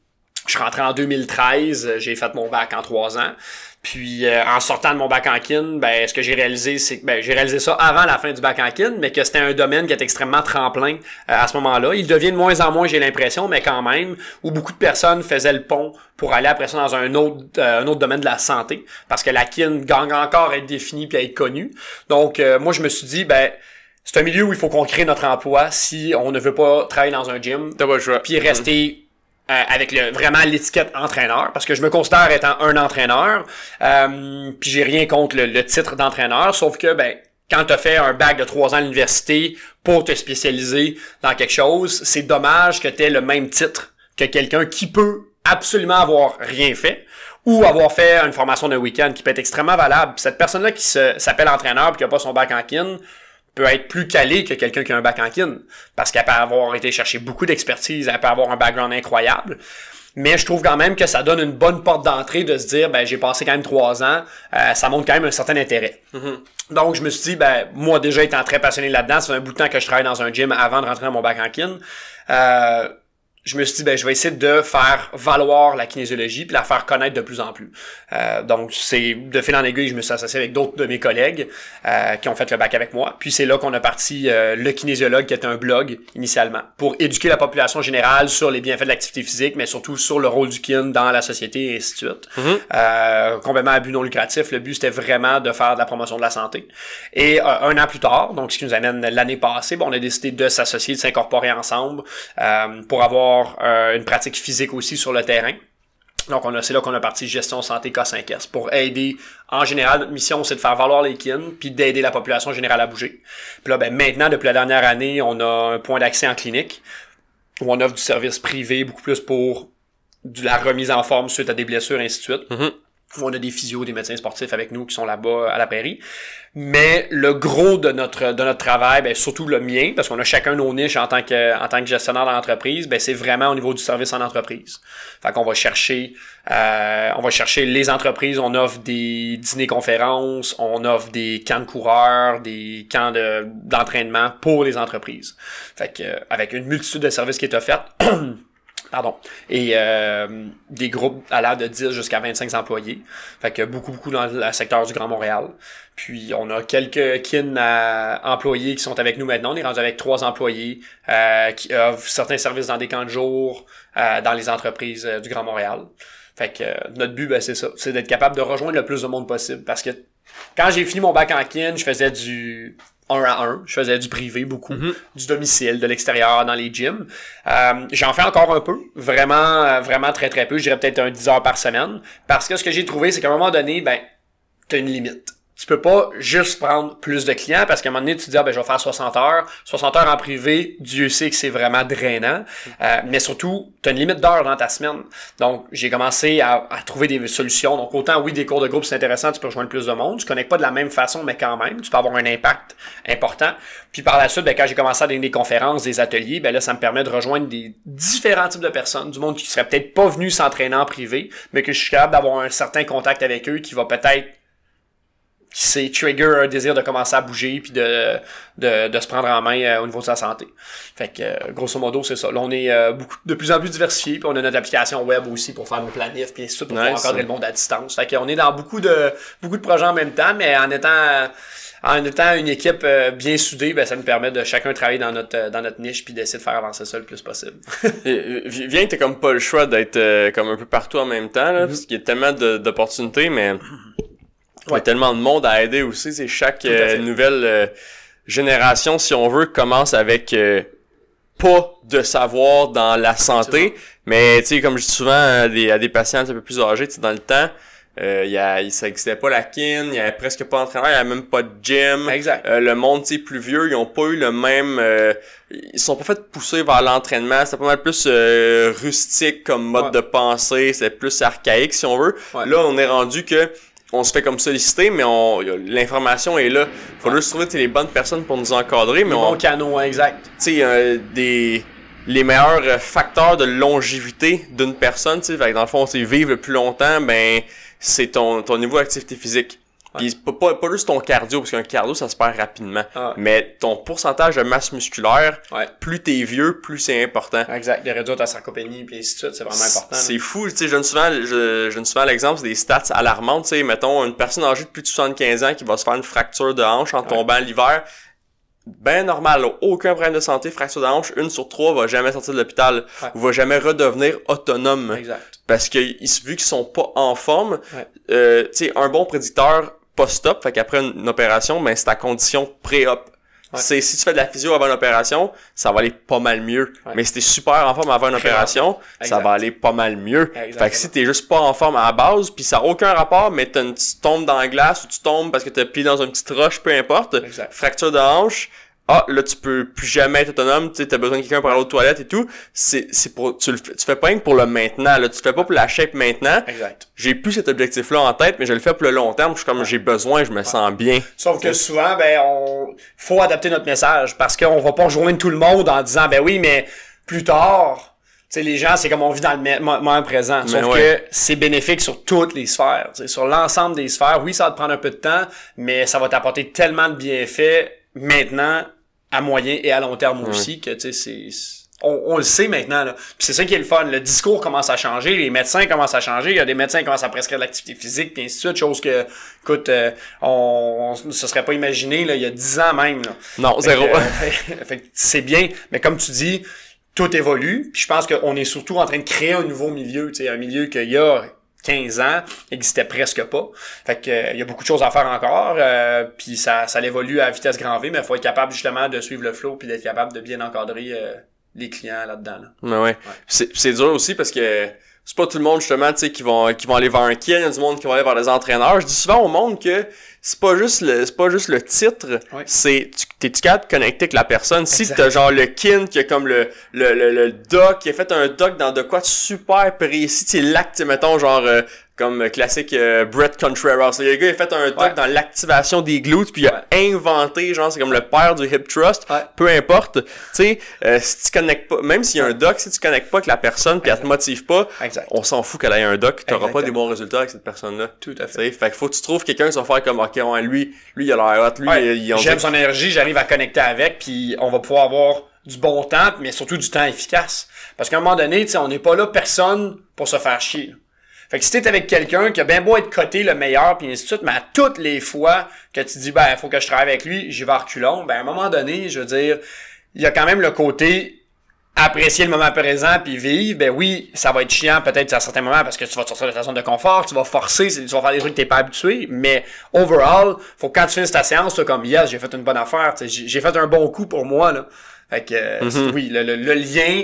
Je suis rentré en 2013, euh, j'ai fait mon bac en trois ans. Puis euh, en sortant de mon bac en kin, ben ce que j'ai réalisé, c'est que ben, j'ai réalisé ça avant la fin du bac en kin, mais que c'était un domaine qui est extrêmement tremplin euh, à ce moment-là. Il devient de moins en moins, j'ai l'impression, mais quand même, où beaucoup de personnes faisaient le pont pour aller après ça dans un autre euh, un autre domaine de la santé, parce que la kin gagne encore à être définie puis à être connue. Donc euh, moi je me suis dit ben c'est un milieu où il faut qu'on crée notre emploi si on ne veut pas travailler dans un gym puis rester euh, avec le vraiment l'étiquette entraîneur parce que je me considère étant un entraîneur euh, puis j'ai rien contre le, le titre d'entraîneur sauf que ben quand tu as fait un bac de trois ans à l'université pour te spécialiser dans quelque chose c'est dommage que tu aies le même titre que quelqu'un qui peut absolument avoir rien fait ou avoir fait une formation d'un week-end qui peut être extrêmement valable. Cette personne-là qui s'appelle entraîneur puis qui a pas son bac en kin, peut être plus calé que quelqu'un qui a un bac en kin. Parce qu'elle peut avoir été chercher beaucoup d'expertise, elle peut avoir un background incroyable. Mais je trouve quand même que ça donne une bonne porte d'entrée de se dire, ben j'ai passé quand même trois ans, euh, ça montre quand même un certain intérêt. Donc je me suis dit, ben moi déjà étant très passionné là-dedans, ça fait un bout de temps que je travaille dans un gym avant de rentrer dans mon bac en kin. Euh, je me suis dit, ben, je vais essayer de faire valoir la kinésiologie puis la faire connaître de plus en plus. Euh, donc, c'est de fil en aiguille, je me suis associé avec d'autres de mes collègues euh, qui ont fait le bac avec moi. Puis c'est là qu'on a parti euh, le kinésiologue, qui était un blog initialement, pour éduquer la population générale sur les bienfaits de l'activité physique, mais surtout sur le rôle du kin dans la société et ainsi de suite. Euh, complètement à but non lucratif. Le but, c'était vraiment de faire de la promotion de la santé. Et euh, un an plus tard, donc ce qui nous amène l'année passée, bon, on a décidé de s'associer, de s'incorporer ensemble euh, pour avoir euh, une pratique physique aussi sur le terrain. Donc, on a, c'est là qu'on a parti gestion santé K5S pour aider. En général, notre mission, c'est de faire valoir les kin, puis d'aider la population générale à bouger. Puis là, ben, maintenant, depuis la dernière année, on a un point d'accès en clinique où on offre du service privé beaucoup plus pour de la remise en forme suite à des blessures, ainsi de suite. Mhm. On a des physios, des médecins sportifs avec nous qui sont là-bas à la prairie. Mais le gros de notre de notre travail, ben, surtout le mien, parce qu'on a chacun nos niches en tant que en tant que gestionnaire d'entreprise, ben c'est vraiment au niveau du service en entreprise. Fait qu'on va chercher euh, on va chercher les entreprises, on offre des dîners conférences, on offre des camps de coureurs, des camps de d'entraînement pour les entreprises. Fait que euh, avec une multitude de services qui est offerte. Pardon. Et euh, des groupes à l'âge de 10 jusqu'à 25 employés. Fait que beaucoup, beaucoup dans le secteur du Grand Montréal. Puis on a quelques kin employés qui sont avec nous maintenant. On est rendu avec trois employés euh, qui offrent certains services dans des camps de jour, euh, dans les entreprises euh, du Grand Montréal. Fait que euh, notre but, ben, c'est ça. C'est d'être capable de rejoindre le plus de monde possible. Parce que quand j'ai fini mon bac en kin, je faisais du 1 à 1. Je faisais du privé beaucoup, du domicile, de l'extérieur, dans les gyms. Euh, J'en fais encore un peu, vraiment, euh, vraiment très très peu. Je dirais peut-être un 10 heures par semaine. Parce que ce que j'ai trouvé, c'est qu'à un moment donné, ben, t'as une limite. Tu peux pas juste prendre plus de clients parce qu'à un moment donné, tu te dis, ah, ben, je vais faire 60 heures. 60 heures en privé, Dieu sait que c'est vraiment drainant. Euh, mais surtout, tu as une limite d'heures dans ta semaine. Donc, j'ai commencé à, à trouver des solutions. Donc, autant, oui, des cours de groupe, c'est intéressant, tu peux rejoindre plus de monde. Tu connectes pas de la même façon, mais quand même, tu peux avoir un impact important. Puis par la suite, ben, quand j'ai commencé à donner des conférences, des ateliers, ben là, ça me permet de rejoindre des différents types de personnes, du monde qui serait peut-être pas venu s'entraîner en privé, mais que je suis capable d'avoir un certain contact avec eux qui va peut-être qui s'est trigger un désir de commencer à bouger puis de, de, de se prendre en main euh, au niveau de sa santé. Fait que euh, grosso modo, c'est ça. Là, on est euh, beaucoup de plus en plus diversifié, puis on a notre application web aussi pour faire nos planifs, puis suite, pour Nice. pouvoir encadrer le monde à distance. Fait qu'on est dans beaucoup de beaucoup de projets en même temps, mais en étant en étant une équipe euh, bien soudée, ben, ça nous permet de chacun travailler dans notre dans notre niche puis d'essayer de faire avancer ça le plus possible. Viens que t'as comme pas le choix d'être euh, comme un peu partout en même temps, là, parce qu'il y a tellement d'opportunités, mais il y a tellement de monde à aider aussi. C'est chaque euh, nouvelle euh, génération, si on veut, commence avec euh, pas de savoir dans la santé, mais tu sais, comme je dis souvent à des, à des patients un peu plus âgés, tu sais, dans le temps, euh, il y a, ça existait pas la kin, il y avait presque pas d'entraîneur, il y avait même pas de gym. Exact. Euh, le monde tu sais, plus vieux, ils ont pas eu le même euh, ils sont pas fait pousser vers l'entraînement, c'était pas mal plus euh, rustique comme mode Ouais. de pensée, c'était plus archaïque si on veut. Ouais. Là, on est rendu que on se fait comme solliciter mais on l'information est là. Faut juste trouver les bonnes personnes pour nous encadrer mais Les on bons canaux, exact. tu sais euh, des les meilleurs euh, facteurs de longévité d'une personne, tu sais, dans le fond, c'est vivre le plus longtemps, ben c'est ton ton niveau d'activité physique. Puis pas, pas, juste ton cardio, parce qu'un cardio, ça se perd rapidement. Ah. Mais ton pourcentage de masse musculaire, Ouais. plus t'es vieux, plus c'est important. Exact. De réduire ta sarcopénie puis ainsi de suite, c'est vraiment important. C'est fou, tu sais, je donne souvent, je, je donne souvent l'exemple, c'est des stats alarmantes, tu sais, mettons, une personne âgée de plus de 75 ans qui va se faire une fracture de hanche en tombant l'hiver, ben normal, aucun problème de santé, fracture de hanche, une sur trois va jamais sortir de l'hôpital, Ouais. ou va jamais redevenir autonome. Exact. Parce que vu qu'ils sont pas en forme, Ouais. euh, tu sais, un bon prédicteur post-op, fait qu'après une, opération, ben c'est ta condition pré-op. Ouais. C'est si tu fais de la physio avant une opération, ça va aller pas mal mieux. Ouais. Mais si t'es super en forme avant une opération, ça va aller pas mal mieux. Fait que si t'es juste pas en forme à la base, puis ça a aucun rapport, mais tu tombes dans la glace ou tu tombes parce que t'as plié dans une petite roche, peu importe, Exact. fracture de hanche, ah là tu peux plus jamais être autonome, tu sais t'as besoin de quelqu'un pour aller aux toilettes et tout, c'est c'est pour tu le fais, tu fais pas rien que pour le maintenant là, tu fais pas pour la shape maintenant. Exact. J'ai plus cet objectif là en tête, mais je le fais pour le long terme, je suis comme j'ai besoin, je me sens bien. Sauf que souvent, ben, on faut adapter notre message parce qu'on va pas rejoindre tout le monde en disant, ben oui, mais plus tard, tu sais, les gens, c'est comme on vit dans le me- mo- moment présent. Mais Sauf ouais. que c'est bénéfique sur toutes les sphères. tu sais, Sur l'ensemble des sphères, oui, ça va te prendre un peu de temps, mais ça va t'apporter tellement de bienfaits maintenant, à moyen et à long terme aussi, que tu sais, c'est... On, on le sait maintenant. Là. Puis c'est ça qui est le fun. Le discours commence à changer, les médecins commencent à changer. Il y a des médecins qui commencent à prescrire de l'activité physique, puis ainsi de suite, chose que, écoute, euh, on, on se serait pas imaginé là, il y a 10 ans même. Là. Non, zéro. euh, fait que c'est bien, mais comme tu dis, tout évolue. Puis je pense qu'on est surtout en train de créer un nouveau milieu, tu sais, un milieu qu'il y a 15 ans existait presque pas. Fait que euh, il y a beaucoup de choses à faire encore. euh, puis ça, ça évolue à vitesse grand V, mais il faut être capable justement de suivre le flow puis d'être capable de bien encadrer euh, les clients là-dedans. là. Mais ouais. C'est c'est dur aussi parce que c'est pas tout le monde justement tu sais qui vont qui vont aller vers un kin, il y a du monde qui va aller vers des entraîneurs. Je dis souvent au monde que c'est pas juste le c'est pas juste le titre, c'est tu t'es tu capable de connecter avec la personne? Si t'as genre le kin qui a comme le le, le le doc qui a fait un doc dans de quoi de super précis, tu l'acte mettons genre euh, comme classique euh, Brett Contreras. Le gars il a fait un doc Ouais. dans l'activation des glutes puis il a inventé genre c'est comme le père du hip thrust. Ouais. Peu importe, tu sais euh, si tu connectes pas même s'il y a un doc, si tu connectes pas avec la personne puis elle te motive pas, Exact. on s'en fout qu'elle ait un doc, t'auras pas des bons résultats avec cette personne-là. Tout à fait. sais, fait qu'il faut que tu trouves quelqu'un qui va faire comme, ok, ouais, lui, lui, il a l'air hot, lui, il, J'aime son énergie, j'arrive à connecter avec, puis on va pouvoir avoir du bon temps, mais surtout du temps efficace. Parce qu'à un moment donné, tu sais, on n'est pas là personne pour se faire chier. Fait que si t'es avec quelqu'un qui a bien beau être coté le meilleur, puis ainsi de suite, mais à toutes les fois que tu dis, ben, il faut que je travaille avec lui, j'y vais à reculons, ben, à un moment donné, je veux dire, il y a quand même le côté apprécier le moment présent puis vivre, ben oui, ça va être chiant peut-être à certains moments parce que tu vas te sortir de ta zone de confort, tu vas forcer, tu vas faire des trucs que t'es pas habitué, mais overall, faut que quand tu finisses ta séance, t'as comme yes, j'ai fait une bonne affaire, tu j'ai fait un bon coup pour moi là. Fait que euh, c'est- oui, le, le- le lien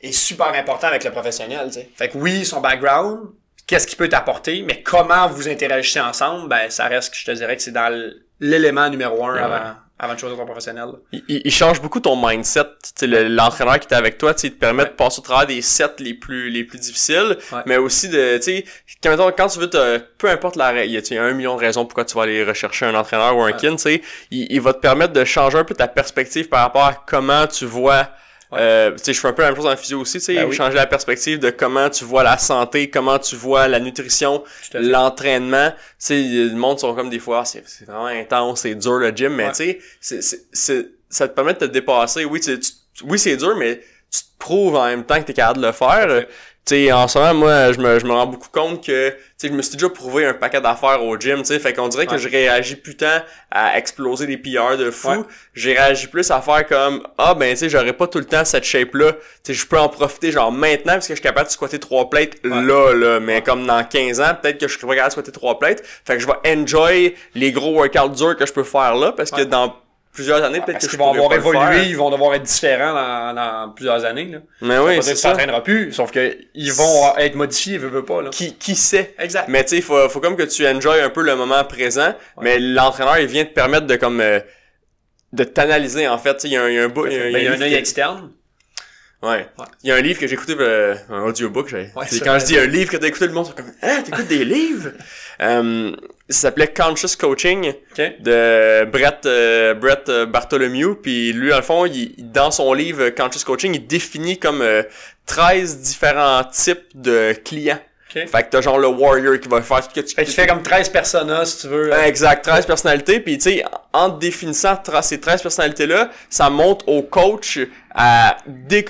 est super important avec le professionnel, tu sais. Fait que oui, son background, qu'est-ce qu'il peut t'apporter, mais comment vous interagissez ensemble, ben ça reste, je te dirais que c'est dans l'élément numéro un avant, avant de choisir ton professionnel. il, il- change beaucoup ton mindset. Tu sais, le- l'entraîneur qui est avec toi, tu sais, il te permet Ouais. de passer au travers des sets les plus, les plus difficiles, Ouais. mais aussi de, tu sais, quand, tu veux te, peu importe la, il y a, un million de raisons pourquoi tu vas aller rechercher un entraîneur ou un kin, tu sais, il, il va te permettre de changer un peu ta perspective par rapport à comment tu vois Euh, tu sais, je fais un peu la même chose en physio aussi, tu sais, Ben oui. changer la perspective de comment tu vois la santé, comment tu vois la nutrition, l'entraînement. Tu sais, le monde sont comme des fois, Ah, c'est vraiment intense, c'est dur le gym, mais Ouais. tu sais, c'est- c'est- c'est- ça te permet de te dépasser. Oui, tu, tu- oui, c'est dur, mais tu te prouves en même temps que t'es capable de le faire. Sais, en ce moment, moi, je me, je me rends beaucoup compte que, tu sais, je me suis déjà prouvé un paquet d'affaires au gym, tu sais, fait qu'on dirait que Ouais. je réagis plus tant à exploser des PR de fou. Ouais. J'ai réagi plus à faire comme, ah, ben, tu sais, j'aurais pas tout le temps cette shape-là. Tu sais, je peux en profiter, genre, maintenant, parce que je suis capable de squatter trois plates là, là. Mais comme dans 15 ans, peut-être que je serais pas capable de squatter trois plates. Fait que je vais enjoy les gros workouts durs que je peux faire là, parce que dans plusieurs années, peut-être que je vont avoir évolué, ils vont devoir être différents dans, dans plusieurs années. Là. Mais veut oui, c'est ça. t'entraîneras plus, sauf que ils vont être modifiés, veux, veux pas. Là. Qui, qui sait? Exact. Mais tu sais, faut, faut comme que tu enjoy un peu le moment présent, mais l'entraîneur, il vient te permettre de comme euh, de t'analyser en fait. Il y a un, il y a un bout, il y a, Ben, il y a un livre œil externe. Ouais. Ouais. Il y a un livre que j'ai écouté, euh, un audiobook. j'ai- Ouais, c'est quand je dis un livre que t'as écouté, le monde sont comme Hein, t'écoutes des livres? ça s'appelait Conscious Coaching OK. de Brett, euh, Brett euh, Bartholomew. Puis lui, dans le fond, il, dans son livre Conscious Coaching, il définit comme euh, 13 différents types de clients. OK. Fait que t'as genre le warrior qui va faire ce que tu Fait que tu fais comme 13 personas, si tu veux. Ouais, Exact, 13 personnalités, puis tu sais, en définissant ces 13 personnalités-là, ça montre au coach à,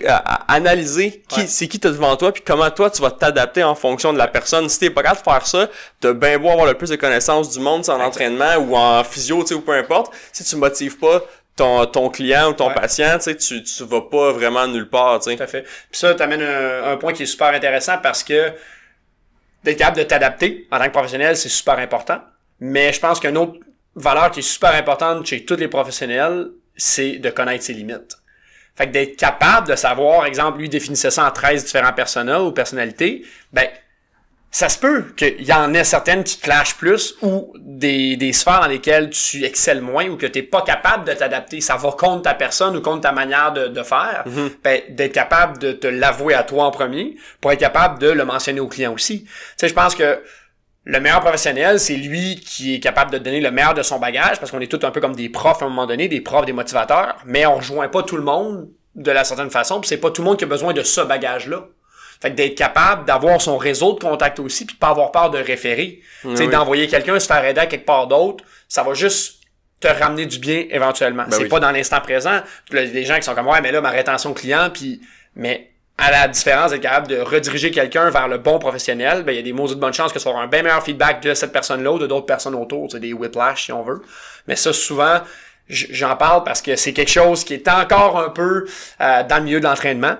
à- analyser qui Ouais. c'est qui t'as devant toi, puis comment toi tu vas t'adapter en fonction de la personne. Si t'es pas capable de faire ça, t'as bien beau avoir le plus de connaissances du monde, en entraînement ou en physio, tu sais, ou peu importe, si tu motives pas ton, ton client ou ton Ouais. patient, tu sais, tu, tu vas pas vraiment nulle part, tu sais. Tout à fait. Puis ça, t'amènes un, un point qui est super intéressant parce que d'être capable de t'adapter en tant que professionnel, c'est super important. Mais je pense qu'une autre valeur qui est super importante chez tous les professionnels, c'est de connaître ses limites. Fait que d'être capable de savoir, exemple, lui définissait ça en 13 différents personas ou personnalités, ben, ça se peut qu'il y en ait certaines qui clashent plus ou des, des sphères dans lesquelles tu excelles moins ou que tu n'es pas capable de t'adapter. Ça va contre ta personne ou contre ta manière de, de faire. Ben, d'être capable de te l'avouer à toi en premier pour être capable de le mentionner au client aussi. Tu sais, je pense que le meilleur professionnel, c'est lui qui est capable de donner le meilleur de son bagage parce qu'on est tous un peu comme des profs à un moment donné, des profs, des motivateurs, mais on rejoint pas tout le monde de la certaine façon, puis c'est pas tout le monde qui a besoin de ce bagage-là. Fait que d'être capable d'avoir son réseau de contacts aussi, puis de pas avoir peur de référer. tu sais, oui. d'envoyer quelqu'un se faire aider à quelque part d'autre, ça va juste te ramener du bien éventuellement. c'est oui. pas dans l'instant présent. Il y a des gens qui sont comme ouais, mais là ma rétention client, puis mais à la différence d'être capable de rediriger quelqu'un vers le bon professionnel, ben il y a des mots de bonne chance que vas avoir un bien meilleur feedback de cette personne-là ou de d'autres personnes autour, c'est des whiplash si on veut. Mais ça souvent j'en parle parce que c'est quelque chose qui est encore un peu euh, dans le milieu de l'entraînement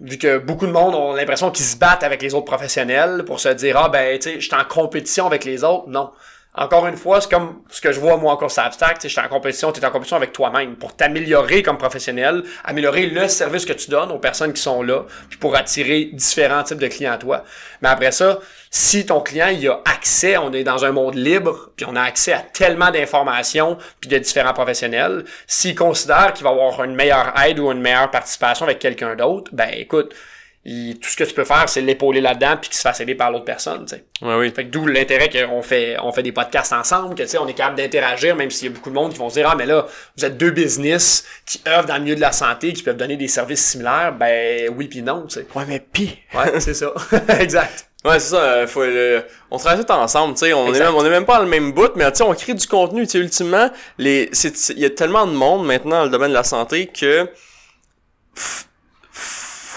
vu que beaucoup de monde ont l'impression qu'ils se battent avec les autres professionnels pour se dire ah ben tu sais je suis en compétition avec les autres non encore une fois c'est comme ce que je vois moi encore sur Abstract je suis en compétition tu es en compétition avec toi-même. Pour t'améliorer comme professionnel améliorer le service que tu donnes aux personnes qui sont là puis pour attirer différents types de clients à toi. Mais après ça si ton client il a accès on est dans un monde libre puis on a accès à tellement d'informations puis de différents professionnels s'il considère qu'il va avoir une meilleure aide ou une meilleure participation avec quelqu'un d'autre ben écoute il- tout ce que tu peux faire, c'est l'épauler là-dedans puis qu'il se fasse aider par l'autre personne, tu sais. Ouais, oui. Fait que d'où l'intérêt qu'on fait, on fait des podcasts ensemble, que tu sais, on est capable d'interagir, même s'il y a beaucoup de monde qui vont se dire, ah, mais là, vous êtes deux business qui œuvrent dans le milieu de la santé, qui peuvent donner des services similaires, ben, oui puis non, tu sais. Ouais, mais pis. Ouais, c'est ça. exact. Ouais, c'est ça, euh, faut le- on travaille tout ensemble, tu sais, on est même on est même pas dans le même bout, mais tu sais on crée du contenu, tu sais ultimement, les il y a tellement de monde maintenant dans le domaine de la santé que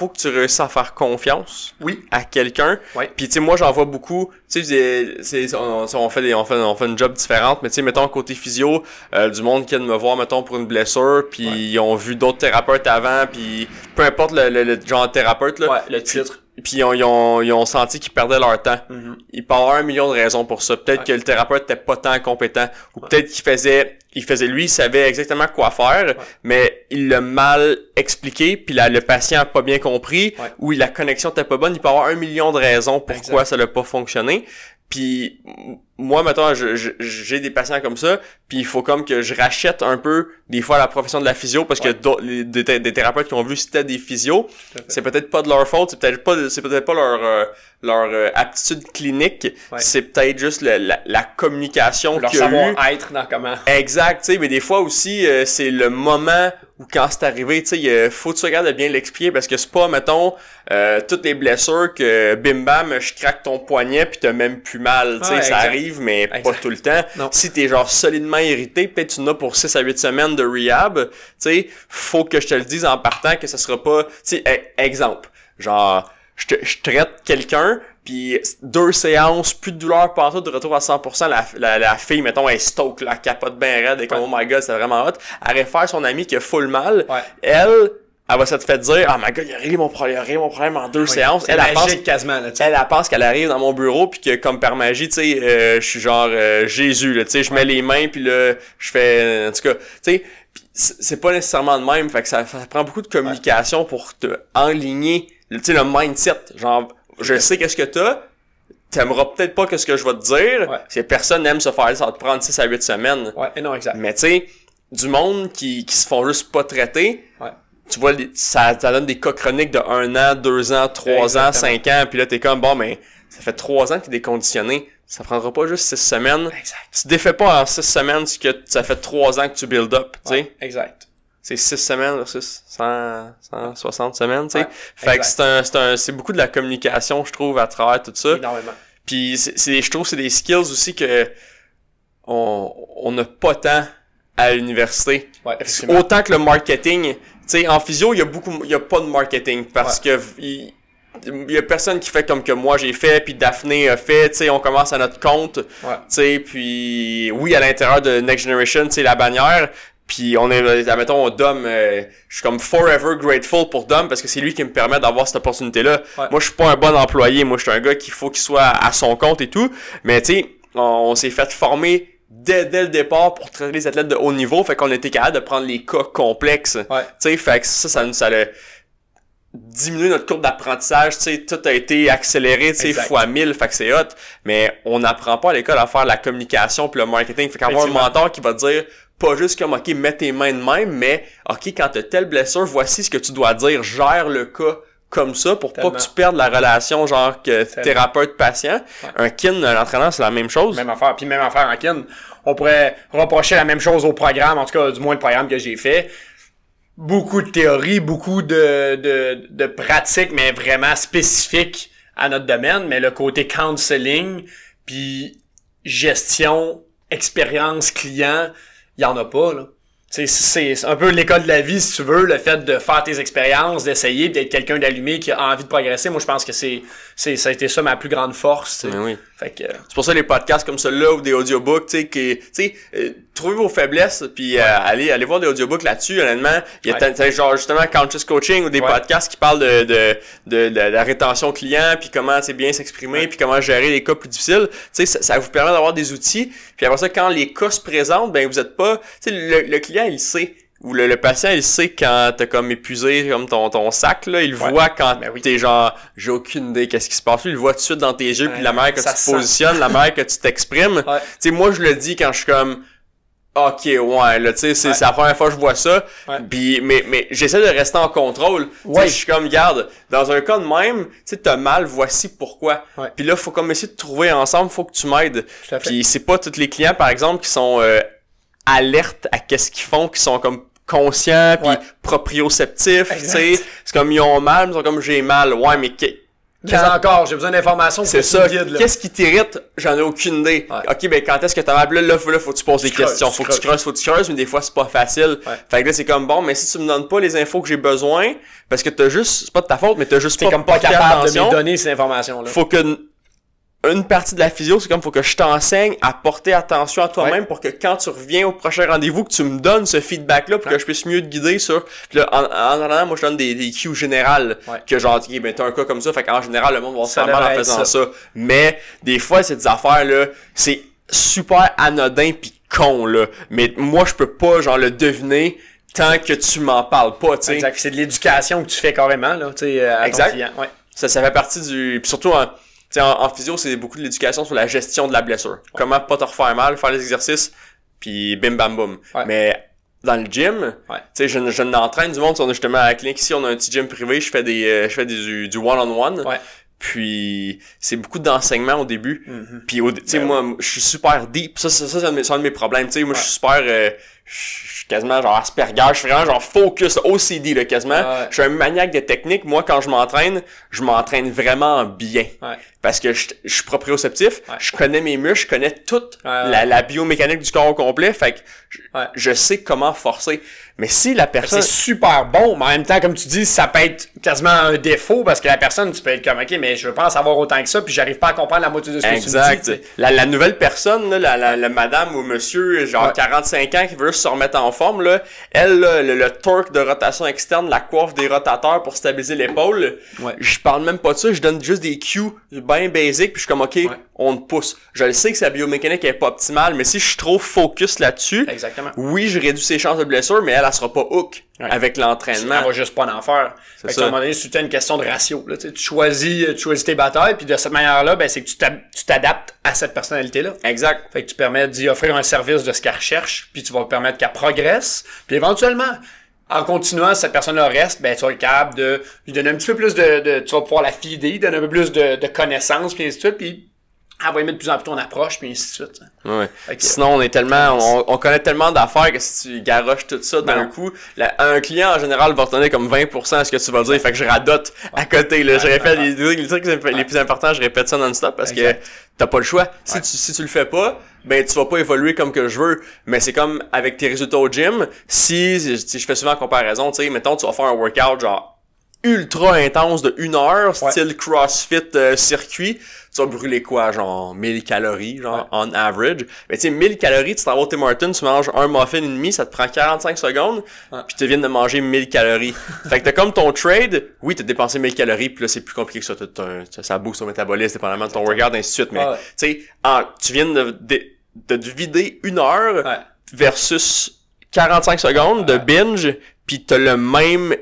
faut que tu réussisses à faire confiance Oui. à quelqu'un. Ouais. Puis tu sais moi j'en vois beaucoup, tu sais on, on fait des on fait on fait une job différente, mais tu sais mettons côté physio, euh, du monde qui vient de me voir mettons pour une blessure, puis Ouais. ils ont vu d'autres thérapeutes avant, puis peu importe le, le, le genre de thérapeute là, Ouais, le titre. Puis ils ont, ils ont, ils ont senti qu'ils perdaient leur temps. Mhm. Il peut y avoir un million de raisons pour ça. Peut-être Ouais. que le thérapeute était pas tant compétent. Ou peut-être qu'il faisait, il faisait lui, il savait exactement quoi faire, mais il l'a mal expliqué, puis là, le patient a pas bien compris, Ouais. ou la connexion était pas bonne. Il peut y avoir un million de raisons pourquoi Exact. ça n'a pas fonctionné. Puis moi, maintenant, j'ai des patients comme ça, puis il faut comme que je rachète un peu des fois la profession de la physio parce Ouais. que les- des, des thérapeutes qui ont vu c'était des physios, c'est peut-être pas de leur faute, c'est peut-être pas c'est peut-être pas leur euh, leur euh, aptitude clinique, Ouais. c'est peut-être juste le- la, la communication Leur a eu. savoir-être dans comment. Exact, tu sais, mais des fois aussi euh, c'est le moment ou quand c'est arrivé, tu sais, faut que tu regardes de bien l'expliquer parce que c'est pas, mettons, euh, toutes les blessures que bim bam, je craque ton poignet puis t'as même plus mal, tu sais, ça arrive, mais pas tout le temps. Non. Si t'es genre solidement irrité, peut-être tu en as pour 6 à 8 semaines de rehab, tu sais, faut que je te le dise en partant que ça sera pas, tu sais, e- exemple, genre, je, te- je traite quelqu'un, puis deux séances, plus de douleur partout, de retour à 100%, la, la, la fille, mettons, elle stoke, la capote bien raide, et comme, Ouais. oh my god, c'est vraiment hot, elle réfère son ami qui a full mal, Ouais. elle, elle va se fait dire, ah my god, il a réglé mon problème, il a réglé mon problème en deux séances, elle, elle pense quasiment, là, elle, elle pense qu'elle arrive dans mon bureau puis que comme par magie, tu sais, euh, je suis genre euh, Jésus là, tu sais, je mets les mains puis là, je fais en tout cas, tu sais, c'est pas nécessairement de même, fait que ça, ça prend beaucoup de communication pour te enligner, tu sais le mindset, genre je sais qu'est-ce que t'as, t'aimeras peut-être pas qu'est-ce que je vais te dire, Ouais. si personne n'aime se faire ça va te prendre 6 à 8 semaines. Ouais, et non, exact. Mais tu sais, du monde qui, qui se font juste pas traiter, Ouais. tu vois, ça, ça donne des cas chroniques de 1 an, 2 ans, 3 ans, Exactement. 5 ans, puis là, t'es comme, bon, mais ça fait 3 ans que t'es déconditionné. Ça prendra pas juste 6 semaines. Exact. Tu défais pas en 6 semaines ce que ça fait 3 ans que tu build up, tu sais. Ouais, exact. C'est 6 semaines versus 100, 160 semaines, tu sais. Ouais, fait que exact. c'est un, c'est un, c'est beaucoup de la communication, je trouve, à travers tout ça. Énormément. Puis c'est, c'est- je trouve c'est des skills aussi que on on n'a pas tant à l'université. Ouais. Autant que le marketing. Tu sais, en physio, il y a beaucoup, il y a pas de marketing parce que il, il y a personne qui fait comme que moi j'ai fait, puis Daphné a fait. Tu sais, on commence à notre compte. Ouais. Tu sais, puis oui, à l'intérieur de Next Generation, tu sais, la bannière. Puis on est, admettons, Dom, euh, je suis comme forever grateful pour Dom parce que c'est lui qui me permet d'avoir cette opportunité-là. Ouais. Moi, je suis pas un bon employé. Moi, je suis un gars qu'il faut qu'il soit à son compte et tout. Mais tu sais, on, on s'est fait former dès, dès le départ pour traiter les athlètes de haut niveau. Fait qu'on était capable de prendre les cas complexes. Ouais. Tu sais, fait que ça, ça nous, ça a diminué notre courbe d'apprentissage, tu sais, tout a été accéléré, tu sais, fois 1000, fait que c'est hot, mais on n'apprend pas à l'école à faire la communication puis le marketing, fait qu'avoir un mentor qui va te dire pas juste comme, ok, mets tes mains de même, mais, ok, quand t'as telle blessure, voici ce que tu dois dire, gère le cas comme ça pour Tellement. pas que tu perdes la relation, genre, que thérapeute-patient. Ouais. Un kin, l'entraîneur, c'est la même chose. Même affaire. Puis même affaire en kin. On pourrait reprocher la même chose au programme, en tout cas, du moins le programme que j'ai fait. Beaucoup de théorie, beaucoup de, de, de pratiques, mais vraiment spécifiques à notre domaine. Mais le côté counseling, puis gestion, expérience client, il en a pas, là. C'est un peu l'école de la vie, si tu veux, le fait de faire tes expériences, d'essayer, d'être quelqu'un d'allumé qui a envie de progresser. Moi, je pense que c'est, c'est, ça a été ça ma plus grande force. oui. Fait que, C'est pour ça les podcasts comme celui-là ou des audiobooks, tu sais, qui, tu sais, euh, trouvez vos faiblesses puis euh, allez, allez voir des audiobooks là-dessus. Honnêtement, il y a Ouais. genre justement conscious coaching ou des Ouais. podcasts qui parlent de de, de, de la rétention client puis comment c'est bien s'exprimer puis comment gérer les cas plus difficiles. Tu sais, ça, ça vous permet d'avoir des outils. Puis après ça, quand les cas se présentent, ben vous êtes pas, tu sais, le, le client il sait. Ou le, le patient, il sait quand t'as comme épuisé comme ton, ton sac, là, il Ouais. voit quand Ben oui. t'es genre, j'ai aucune idée qu'est-ce qui se passe. Il le voit tout de suite dans tes yeux, puis la manière que tu te positionnes, la manière que tu t'exprimes. Ouais. Tu sais, moi, je le dis quand je suis comme, ok, ouais, là, tu sais, c'est Ouais. la première fois que je vois ça. Puis, mais, mais j'essaie de rester en contrôle. Tu sais, Ouais. je suis comme, garde, dans un cas de même, tu sais, t'as mal, voici pourquoi. Puis là, faut comme essayer de trouver ensemble, faut que tu m'aides. Puis c'est pas tous les clients, par exemple, qui sont euh, alertes à qu'est-ce qu'ils font, qui sont comme conscients, puis Ouais. proprioceptifs, tu sais. C'est comme, ils ont mal, ils sont comme, j'ai mal. Ouais, mais Mais encore, j'ai besoin d'informations pour c'est ça. Qu'est-ce qui t'irrite? J'en ai aucune idée. Ouais. Ok, ben quand est-ce que t'as mal? Là, là, faut, là, faut que tu poses des creuses, questions. faut que tu creuses. faut que tu creuses, mais des fois, c'est pas facile. Ouais. Fait que là, c'est comme bon, mais si tu me donnes pas les infos que j'ai besoin, parce que t'as juste, c'est pas de ta faute, mais t'as juste pas comme pas capable de me donner ces informations-là. Faut que une partie de la physio, c'est comme faut que je t'enseigne à porter attention à toi-même pour que quand tu reviens au prochain rendez-vous, que tu me donnes ce feedback-là pour Ouais. que je puisse mieux te guider sur. Puis là, en, en attendant, moi je donne des, des cues générales. Ouais. Que genre, ok, ben t'as un cas comme ça, fait qu'en général, le monde va se faire mal en faisant ça. ça. Mais des fois, c'est des affaires là, c'est super anodin pis con là. Mais moi, je peux pas genre le deviner tant que tu m'en parles pas, tu sais. Exact. C'est de l'éducation que tu fais carrément, là, tu sais, à Exact. ton client. Ouais. Ça, ça fait partie du. Puis surtout en, sais, en, en physio, c'est beaucoup de l'éducation sur la gestion de la blessure. Comment pas te refaire mal, faire les exercices, puis bim bam boum. Ouais. Mais dans le gym, Ouais. tu sais, je, je n'entraîne du monde. On est justement à la clinique ici, on a un petit gym privé, je fais des, euh, je fais des, du one-on-one. Ouais. Puis c'est beaucoup d'enseignement au début. Mhm. Puis au- tu sais Ben moi je suis super deep. Ça ça, ça, c'est un de mes- c'est un de mes problèmes. Tu sais moi je suis super euh, je suis quasiment genre Asperger, je suis vraiment genre focus, OCD là, quasiment. Ouais. Je suis un maniaque de technique. Moi, quand je m'entraîne, je m'entraîne vraiment bien. Ouais. Parce que je, je suis proprioceptif, je connais mes muscles, je connais toute la, la biomécanique du corps au complet, fait que je sais comment forcer. Mais si la personne... C'est super bon, mais en même temps, comme tu dis, ça peut être quasiment un défaut parce que la personne, tu peux être comme, OK, mais je veux pas en savoir autant que ça, puis j'arrive pas à comprendre la moitié de ce que Exact. tu me dis. tu sais. La, la nouvelle personne, là, la, la, la madame ou monsieur, genre Ouais. 45 ans, qui veut juste se remettre en forme, là, elle, là, le, le torque de rotation externe, la coiffe des rotateurs pour stabiliser l'épaule, Ouais. je parle même pas de ça, je donne juste des cues bien basiques, puis je suis comme, OK, on te pousse. Je le sais que sa biomécanique est pas optimale, mais si je suis trop focus là-dessus, Exactement. oui, je réduis ses chances de blessure, mais elle, elle sera pas hook Ouais. avec Elle l'entraînement. va juste pas en faire. Fait que, ça. à un moment donné, c'est une question de ratio. Là, tu choisis, tu choisis tes batailles, puis de cette manière-là, ben, c'est que tu t'adaptes à cette personnalité-là. Exact. Fait que tu permets d'y offrir un service de ce qu'elle recherche, puis tu vas permettre qu'elle progresse, puis éventuellement, en continuant, cette personne-là reste, ben tu vas être capable de lui donner un petit peu plus de, de tu vas pouvoir la fider, donner un peu plus de, de connaissances, puis ainsi de suite, puis va aimer de plus en plus ton approche, puis ainsi de suite. Ouais. Fait que- Sinon, on est tellement, on, on connaît tellement d'affaires que si tu garoches tout ça d'un Non. coup, la- un client en général va retenir comme 20% à ce que tu vas dire, fait que je radote à côté, là. je Ouais, répète ouais, les, trucs- les trucs les plus importants, je répète ça non-stop parce Exact. que t'as pas le choix. Si Ouais. tu, si tu le fais pas, ben, tu vas pas évoluer comme que je veux. Mais c'est comme avec tes résultats au gym, si, si je fais souvent comparaison, tu sais, mettons, tu vas faire un workout genre ultra intense de une heure, Ouais. style CrossFit euh, circuit, tu vas brûler quoi, genre 1000 calories, genre on average. Mais tu sais, 1000 calories, tu t'en vas au Tim Hortons, tu manges un muffin et demi, ça te prend 45 secondes, Ouais. puis tu viens de manger 1000 calories. fait que t'as comme ton trade, oui, t'as dépensé 1000 calories, puis là, c'est plus compliqué que ça, t'as- t'as- ça booste ton métabolisme, dépendamment de ton workout, ainsi de suite. Mais, tu sais, tu viens de, de, de te vider une heure versus 45 secondes de binge, puis t'as le même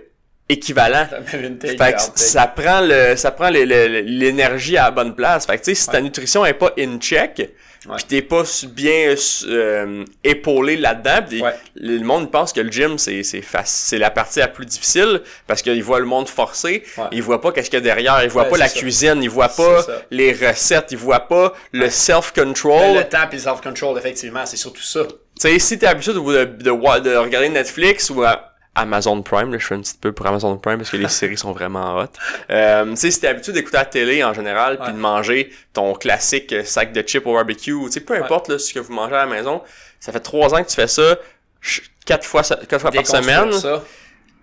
équivalent. Fait que ça prend le, ça prend le- le- l'énergie à la bonne place. Fait que tu sais, si ta nutrition est pas in check, Ouais. pis t'es pas bien euh, épaulé là-dedans, pis Ouais. le monde pense que le gym c'est c'est c'est la partie la plus difficile parce qu'ils voient le monde forcé, ils voient pas qu'est-ce qu'il y a derrière, ils voient pas la ça. cuisine, ils voient pas les recettes, ils voient pas le self control. Le temps et le self-control, effectivement, c'est surtout ça. Tu sais, si t'es habitué de, de, de, de regarder Netflix ou euh, Amazon Prime, là, je fais un petit peu pour Amazon Prime parce que les séries sont vraiment hot. Euh, tu sais, si t'es habitué d'écouter la télé en général, puis Ouais. de manger ton classique sac de chips au barbecue, tu sais, peu importe là, ce que vous mangez à la maison, ça fait trois ans que tu fais ça, quatre fois, quatre fois par semaine,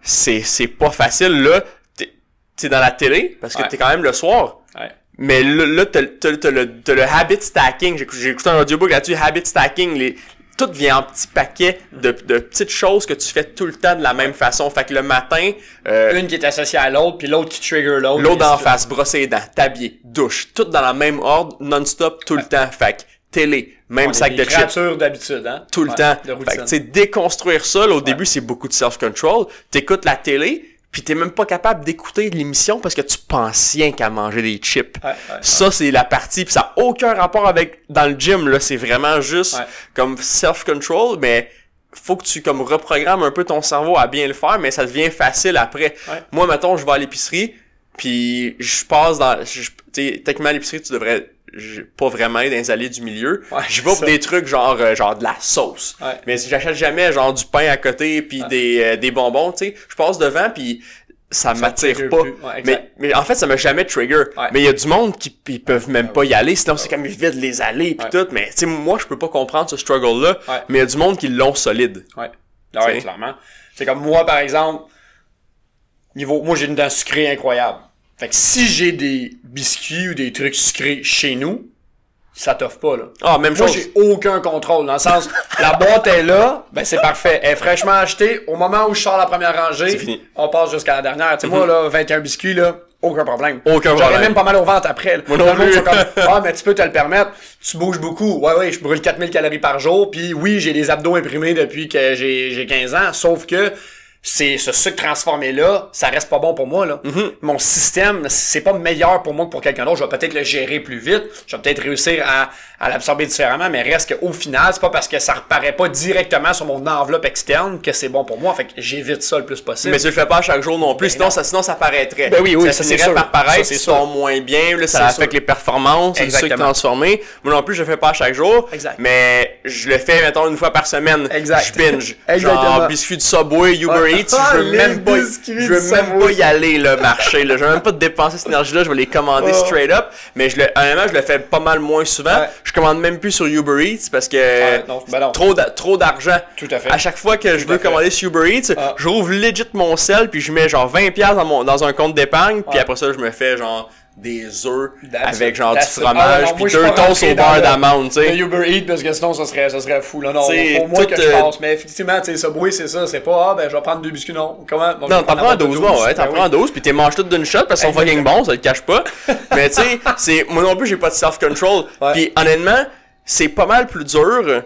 c'est c'est pas facile là. T'es t'es dans la télé parce que Ouais. t'es quand même le soir. Ouais. Mais là, là t'as, t'as, t'as le, t'as le habit stacking. J'ai, écouté- j'ai écouté un audiobook là-dessus, habit stacking. Les, tout vient en petits paquets de, de petites choses que tu fais tout le temps de la même façon. Fait que le matin, euh, Une qui est associée à l'autre, puis l'autre qui trigger l'autre. l'autre de face, brosser les dents, t'habiller, douche, tout dans la même ordre, non-stop, tout le temps. Fait que télé, même On est sac des de chips, d'habitude, hein? tout le Ouais, temps. Fait que, déconstruire ça, là, au début, c'est beaucoup de self-control. T'écoutes la télé, puis t'es même pas capable d'écouter l'émission parce que tu penses rien qu'à manger des chips. Ouais, ouais, Ça, c'est la partie, puis ça a aucun rapport avec dans le gym, là. C'est vraiment juste comme self-control, mais faut que tu comme reprogrammes un peu ton cerveau à bien le faire, mais ça devient facile après. Moi, mettons, je vais à l'épicerie, puis je passe dans... je- techniquement, à l'épicerie, tu devrais je- pas vraiment aller dans les allées du milieu. Ouais, je vais pour ça. des trucs genre euh, genre de la sauce. Ouais. Mais si j'achète jamais genre du pain à côté puis des, euh, des bonbons, tu sais, je passe devant puis ça m'attire trigger pas. mais, mais en fait, ça m'a jamais trigger. Ouais. Mais il y a du monde qui ils peuvent même pas y aller, sinon c'est comme ils vident les allées puis tout. Mais tu sais, moi, je peux pas comprendre ce struggle-là. Ouais. Mais il y a du monde qui l'ont solide. Ouais. Ah ouais, clairement. C'est comme moi, par exemple, niveau, moi, j'ai une dent sucrée incroyable. Fait que si j'ai des biscuits ou des trucs sucrés chez nous, ça t'offre pas, là. Ah, même Moi, chose. j'ai aucun contrôle. Dans le sens, la boîte est là, ben c'est parfait. Elle est fraîchement achetée. Au moment où je sors la première rangée, C'est fini. Mhm. on passe jusqu'à la dernière. Tu sais, moi, là, 21 biscuits, là, aucun problème. Aucun J'aurais problème. même pas mal au ventre après. là. Moi non Tout le monde plus. comme, ah, mais tu peux te le permettre. Tu bouges beaucoup. Ouais, ouais, je brûle 4000 calories par jour. Puis oui, j'ai des abdos imprimés depuis que j'ai j'ai 15 ans. Sauf que c'est ce sucre transformé là, ça reste pas bon pour moi là. Mhm. Mon système, c'est pas meilleur pour moi que pour quelqu'un d'autre. Je vais peut-être le gérer plus vite, je vais peut-être réussir à, à l'absorber différemment, mais reste qu'au final, c'est pas parce que ça reparaît pas directement sur mon enveloppe externe que c'est bon pour moi. Fait que j'évite ça le plus possible. Mais tu le fais pas chaque jour non plus, Ben sinon non. ça, sinon ça paraîtrait. Ben oui, oui, ça, ça, par paraître, ils sont moins bien, là, ça affecte sûr. les performances, c'est du sucre transformé. Moi non plus, je le fais pas chaque jour. Exact. Mais je le fais, mettons, une fois par semaine. Exact. Je binge. Exactement. Genre, biscuits de Subway, Uber Ah, je veux même pas, je veux même pas y aller, le marché, là. Je veux même pas dépenser cette énergie-là, je vais les commander Oh. straight up. Mais je le, honnêtement, je le fais pas mal moins souvent. Ouais. Je commande même plus sur Uber Eats parce que, Ouais, non, ben non. trop trop d'argent. Tout à fait. À chaque fois que je Tout veux commander sur Uber Eats, Ah. je rouvre legit mon sel puis je mets genre 20 pièces dans mon dans un compte d'épargne puis après ça je me fais genre des œufs avec genre du. Ah, fromage non, puis moi, deux toasts au beurre d'amande, tu sais. Uber Eats, parce que sinon, ça serait, ça serait fou, là. Non, moins tout, que je euh, passe. Mais effectivement, tu sais, Subway, c'est ça. C'est pas, ah, ben, je vais prendre deux biscuits, non. Comment? Bon, Non, t'en prends la 12 boîte de mois, ouais, t'en prends oui. 12 puis t'es manges toutes d'une shot parce qu'ils sont fucking bons, ça le cache pas. Mais tu sais, c'est moi non plus j'ai pas de self-control. Ouais. Puis honnêtement, c'est pas mal plus dur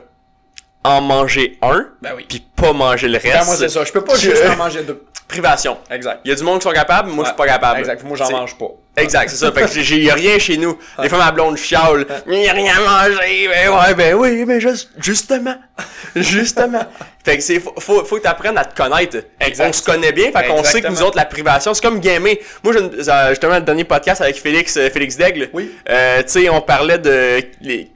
en manger un Ben oui. puis pas manger le reste. Ben, moi, c'est ça. Je peux pas juste en manger deux. Privation. Exact. Il y a du monde qui sont capables, moi je suis pas capable. Exact. Moi, j'en mange pas. Exact, c'est ça. Fait que j'ai- j'ai y a rien chez nous. Des fois, ma blonde chiale. Il y a rien à manger. Ben ouais, ben oui, ben juste, justement. Justement. Fait que c'est, faut, faut, que t'apprennes à te connaître. Exact. On se connaît bien, fait qu'on sait que nous autres, la privation, c'est comme gamer. Moi, euh, justement, le dernier podcast avec Félix, euh, Félix Daigle. Oui. Euh, tu sais, on parlait de les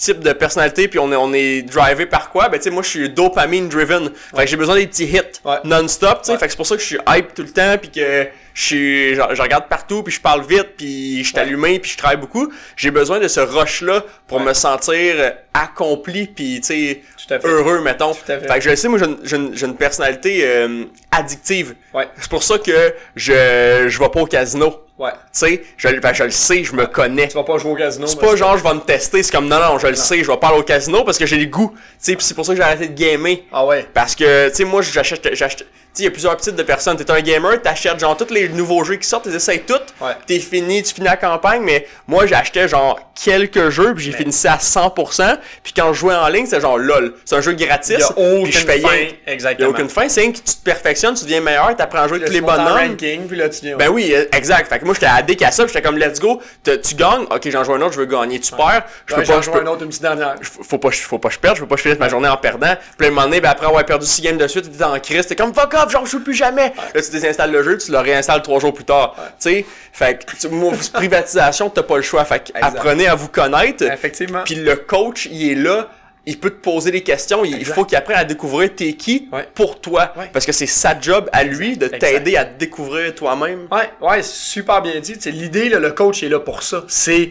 types de personnalité puis on est, on est drivé par quoi? Ben, tu sais, moi, je suis dopamine driven. Fait que j'ai besoin des petits hits Ouais. non-stop, tu sais. Ouais. Fait que c'est pour ça que je suis hype tout le temps puis que je suis, je, je regarde partout puis je parle vite puis je suis Ouais. allumé puis je travaille beaucoup. J'ai besoin de ce rush-là pour me sentir accompli puis, tu sais, heureux, mettons. Tout à fait. Fait que je sais, moi, j'ai une, personnalité euh, addictive. Ouais. C'est pour ça que je, je vais pas au casino. Ouais. Tu sais, je, ben, je le sais, je me connais. Tu vas pas jouer au casino. C'est pas genre je vais me tester, c'est comme non non, je le sais, je vais pas aller au casino parce que j'ai le goût. Tu sais, c'est pour ça que j'ai arrêté de gamer. Ah ouais. Parce que tu sais moi j'achète j'achète il y a plusieurs types de personnes, t'es un gamer, t'achètes genre tous les nouveaux jeux qui sortent, tu essayes toutes. Ouais. T'es fini, tu finis la campagne, mais moi j'achetais genre quelques jeux puis j'ai fini ça à 100%, puis quand je jouais en ligne, c'est genre lol, c'est un jeu gratis, Il puis je aucune payais. fin. Il y a Exactement. aucune fin, c'est que tu te perfectionnes, tu deviens meilleur, t'apprends à jouer tous les bonhommes. ranking, puis là, tu viens. Ben oui, euh, exact. Fait que moi, j'étais addict à ça, puis j'étais comme, let's go, tu gagnes, ok, j'en joue un autre, je veux gagner, tu perds, je peux pas, j'en je joue peux, un autre une petite dernière. faut pas, faut pas que je perde, je veux pas que je finisse ma journée en perdant. Puis là, un moment donné, ben après avoir perdu 6 games de suite, t'es en crise, t'es comme fuck off, genre je joue plus jamais. Là, tu désinstalles le jeu, tu le réinstalles trois jours plus tard. Tu sais, fait que, tu- moi, privatisation, t'as pas le choix. Fait que apprenez à vous connaître. Effectivement. Puis le coach, il est là. Il peut te poser des questions. Il, Exact. faut qu'il apprenne à découvrir t'es qui Ouais. pour toi. Ouais. Parce que c'est sa job à lui de t'aider à te découvrir toi-même. Ouais, ouais, c'est super bien dit. L'idée, le coach est là pour ça. C'est,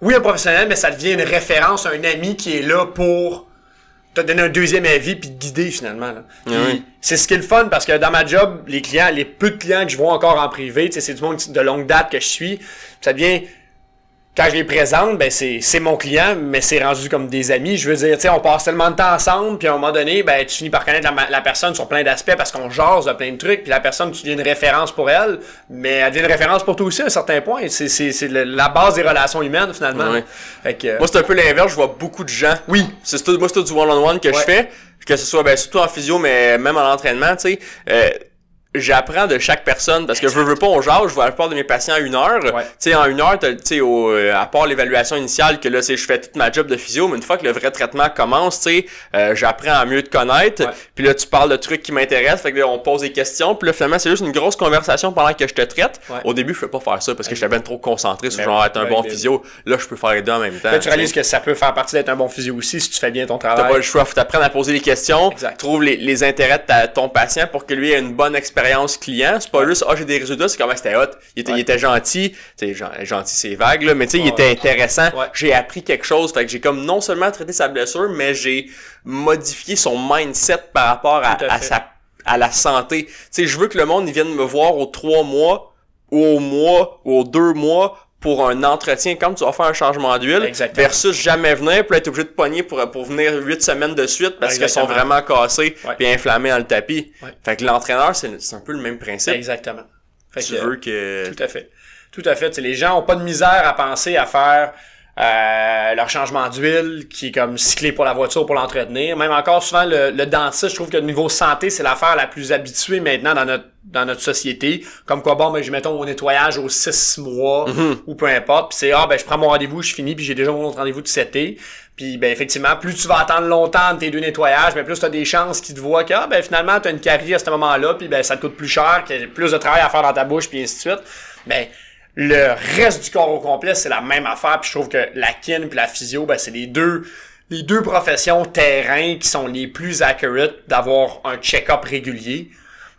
oui, un professionnel, mais ça devient une référence, un ami qui est là pour te donner un deuxième avis puis te guider finalement. oui. C'est ce qui est le fun parce que dans ma job, les clients, les peu de clients que je vois encore en privé, c'est du monde de longue date que je suis. Ça devient quand je les présente, ben c'est c'est mon client, mais c'est rendu comme des amis. Je veux dire, tu sais, on passe tellement de temps ensemble, puis à un moment donné, ben tu finis par connaître la, la personne sur plein d'aspects parce qu'on jase de plein de trucs, puis la personne, tu deviens une référence pour elle, mais elle devient une référence pour toi aussi à un certain point. C'est c'est c'est le- la base des relations humaines finalement. Ouais. Fait que, Moi, c'est un peu l'inverse. Je vois beaucoup de gens. Oui. C'est tout, moi, c'est tout du one-on-one que je fais. Que ce soit, ben, surtout en physio, mais même en entraînement, tu sais. Euh, J'apprends de chaque personne parce que je veux, veux pas on jase, je vois la plupart de mes patients à une heure. Ouais. Tu sais, en une heure, t'as- tu sais, au, euh, à part l'évaluation initiale que là, c'est je fais toute ma job de physio, mais une fois que le vrai traitement commence, tu sais, euh, j'apprends à mieux te connaître. Puis là, tu parles de trucs qui m'intéressent, fait que là, on pose des questions. Puis là, finalement, c'est juste une grosse conversation pendant que je te traite. Ouais. Au début, je fais pas faire ça parce que j'étais bien trop concentré sur Ben genre être un ben bon oui. physio. Là, je peux faire les deux en même temps. là, tu réalises que ça peut faire partie d'être un bon physio aussi si tu fais bien ton T'as travail. pas le choix, faut t'apprendre à poser des questions, Exact. trouve les, les intérêts de ta- ton patient pour que lui ait une bonne expérience client. C'est pas juste, ah, j'ai des résultats, c'est comment c'était hot. Il était, Ouais. il était gentil, tu sais, gen- gentil, c'est vague, là, mais tu sais, il était intéressant. Ouais. J'ai appris quelque chose, fait que j'ai comme non seulement traité sa blessure, mais j'ai modifié son mindset par rapport à, sa, à la santé. Tu sais, je veux que le monde, il vienne me voir aux trois mois, ou au mois, ou aux deux mois, pour un entretien, comme tu vas faire un changement d'huile, Exactement. versus jamais venir, puis être obligé de pogner pour, pour venir huit semaines de suite parce qu'ils sont vraiment cassés Ouais. puis inflammés dans le tapis. Ouais. Fait que l'entraîneur, c'est c'est un peu le même principe. Exactement. Fait Tu que- veux que... Tout à fait. Tout à fait. Les gens ont pas de misère à penser à faire euh, leur changement d'huile qui est comme cyclé pour la voiture pour l'entretenir. Même encore souvent le, le dentiste, je trouve que le niveau santé, c'est l'affaire la plus habituée maintenant dans notre dans notre société. Comme quoi, bon, ben, je mettons au nettoyage aux six mois ou peu importe. Puis c'est ah ben je prends mon rendez-vous, je finis, puis j'ai déjà mon autre rendez-vous de 7 Puis ben effectivement, plus tu vas attendre longtemps de tes deux nettoyages, ben plus tu as des chances qu'ils te voient que ah, ben finalement tu as une carie à ce moment-là, puis ben ça te coûte plus cher, qu'il y a plus de travail à faire dans ta bouche, puis ainsi de suite. Ben le reste du corps au complet, c'est la même affaire. Puis je trouve que la kin puis la physio, ben, c'est les deux les deux professions terrain qui sont les plus accurate d'avoir un check-up régulier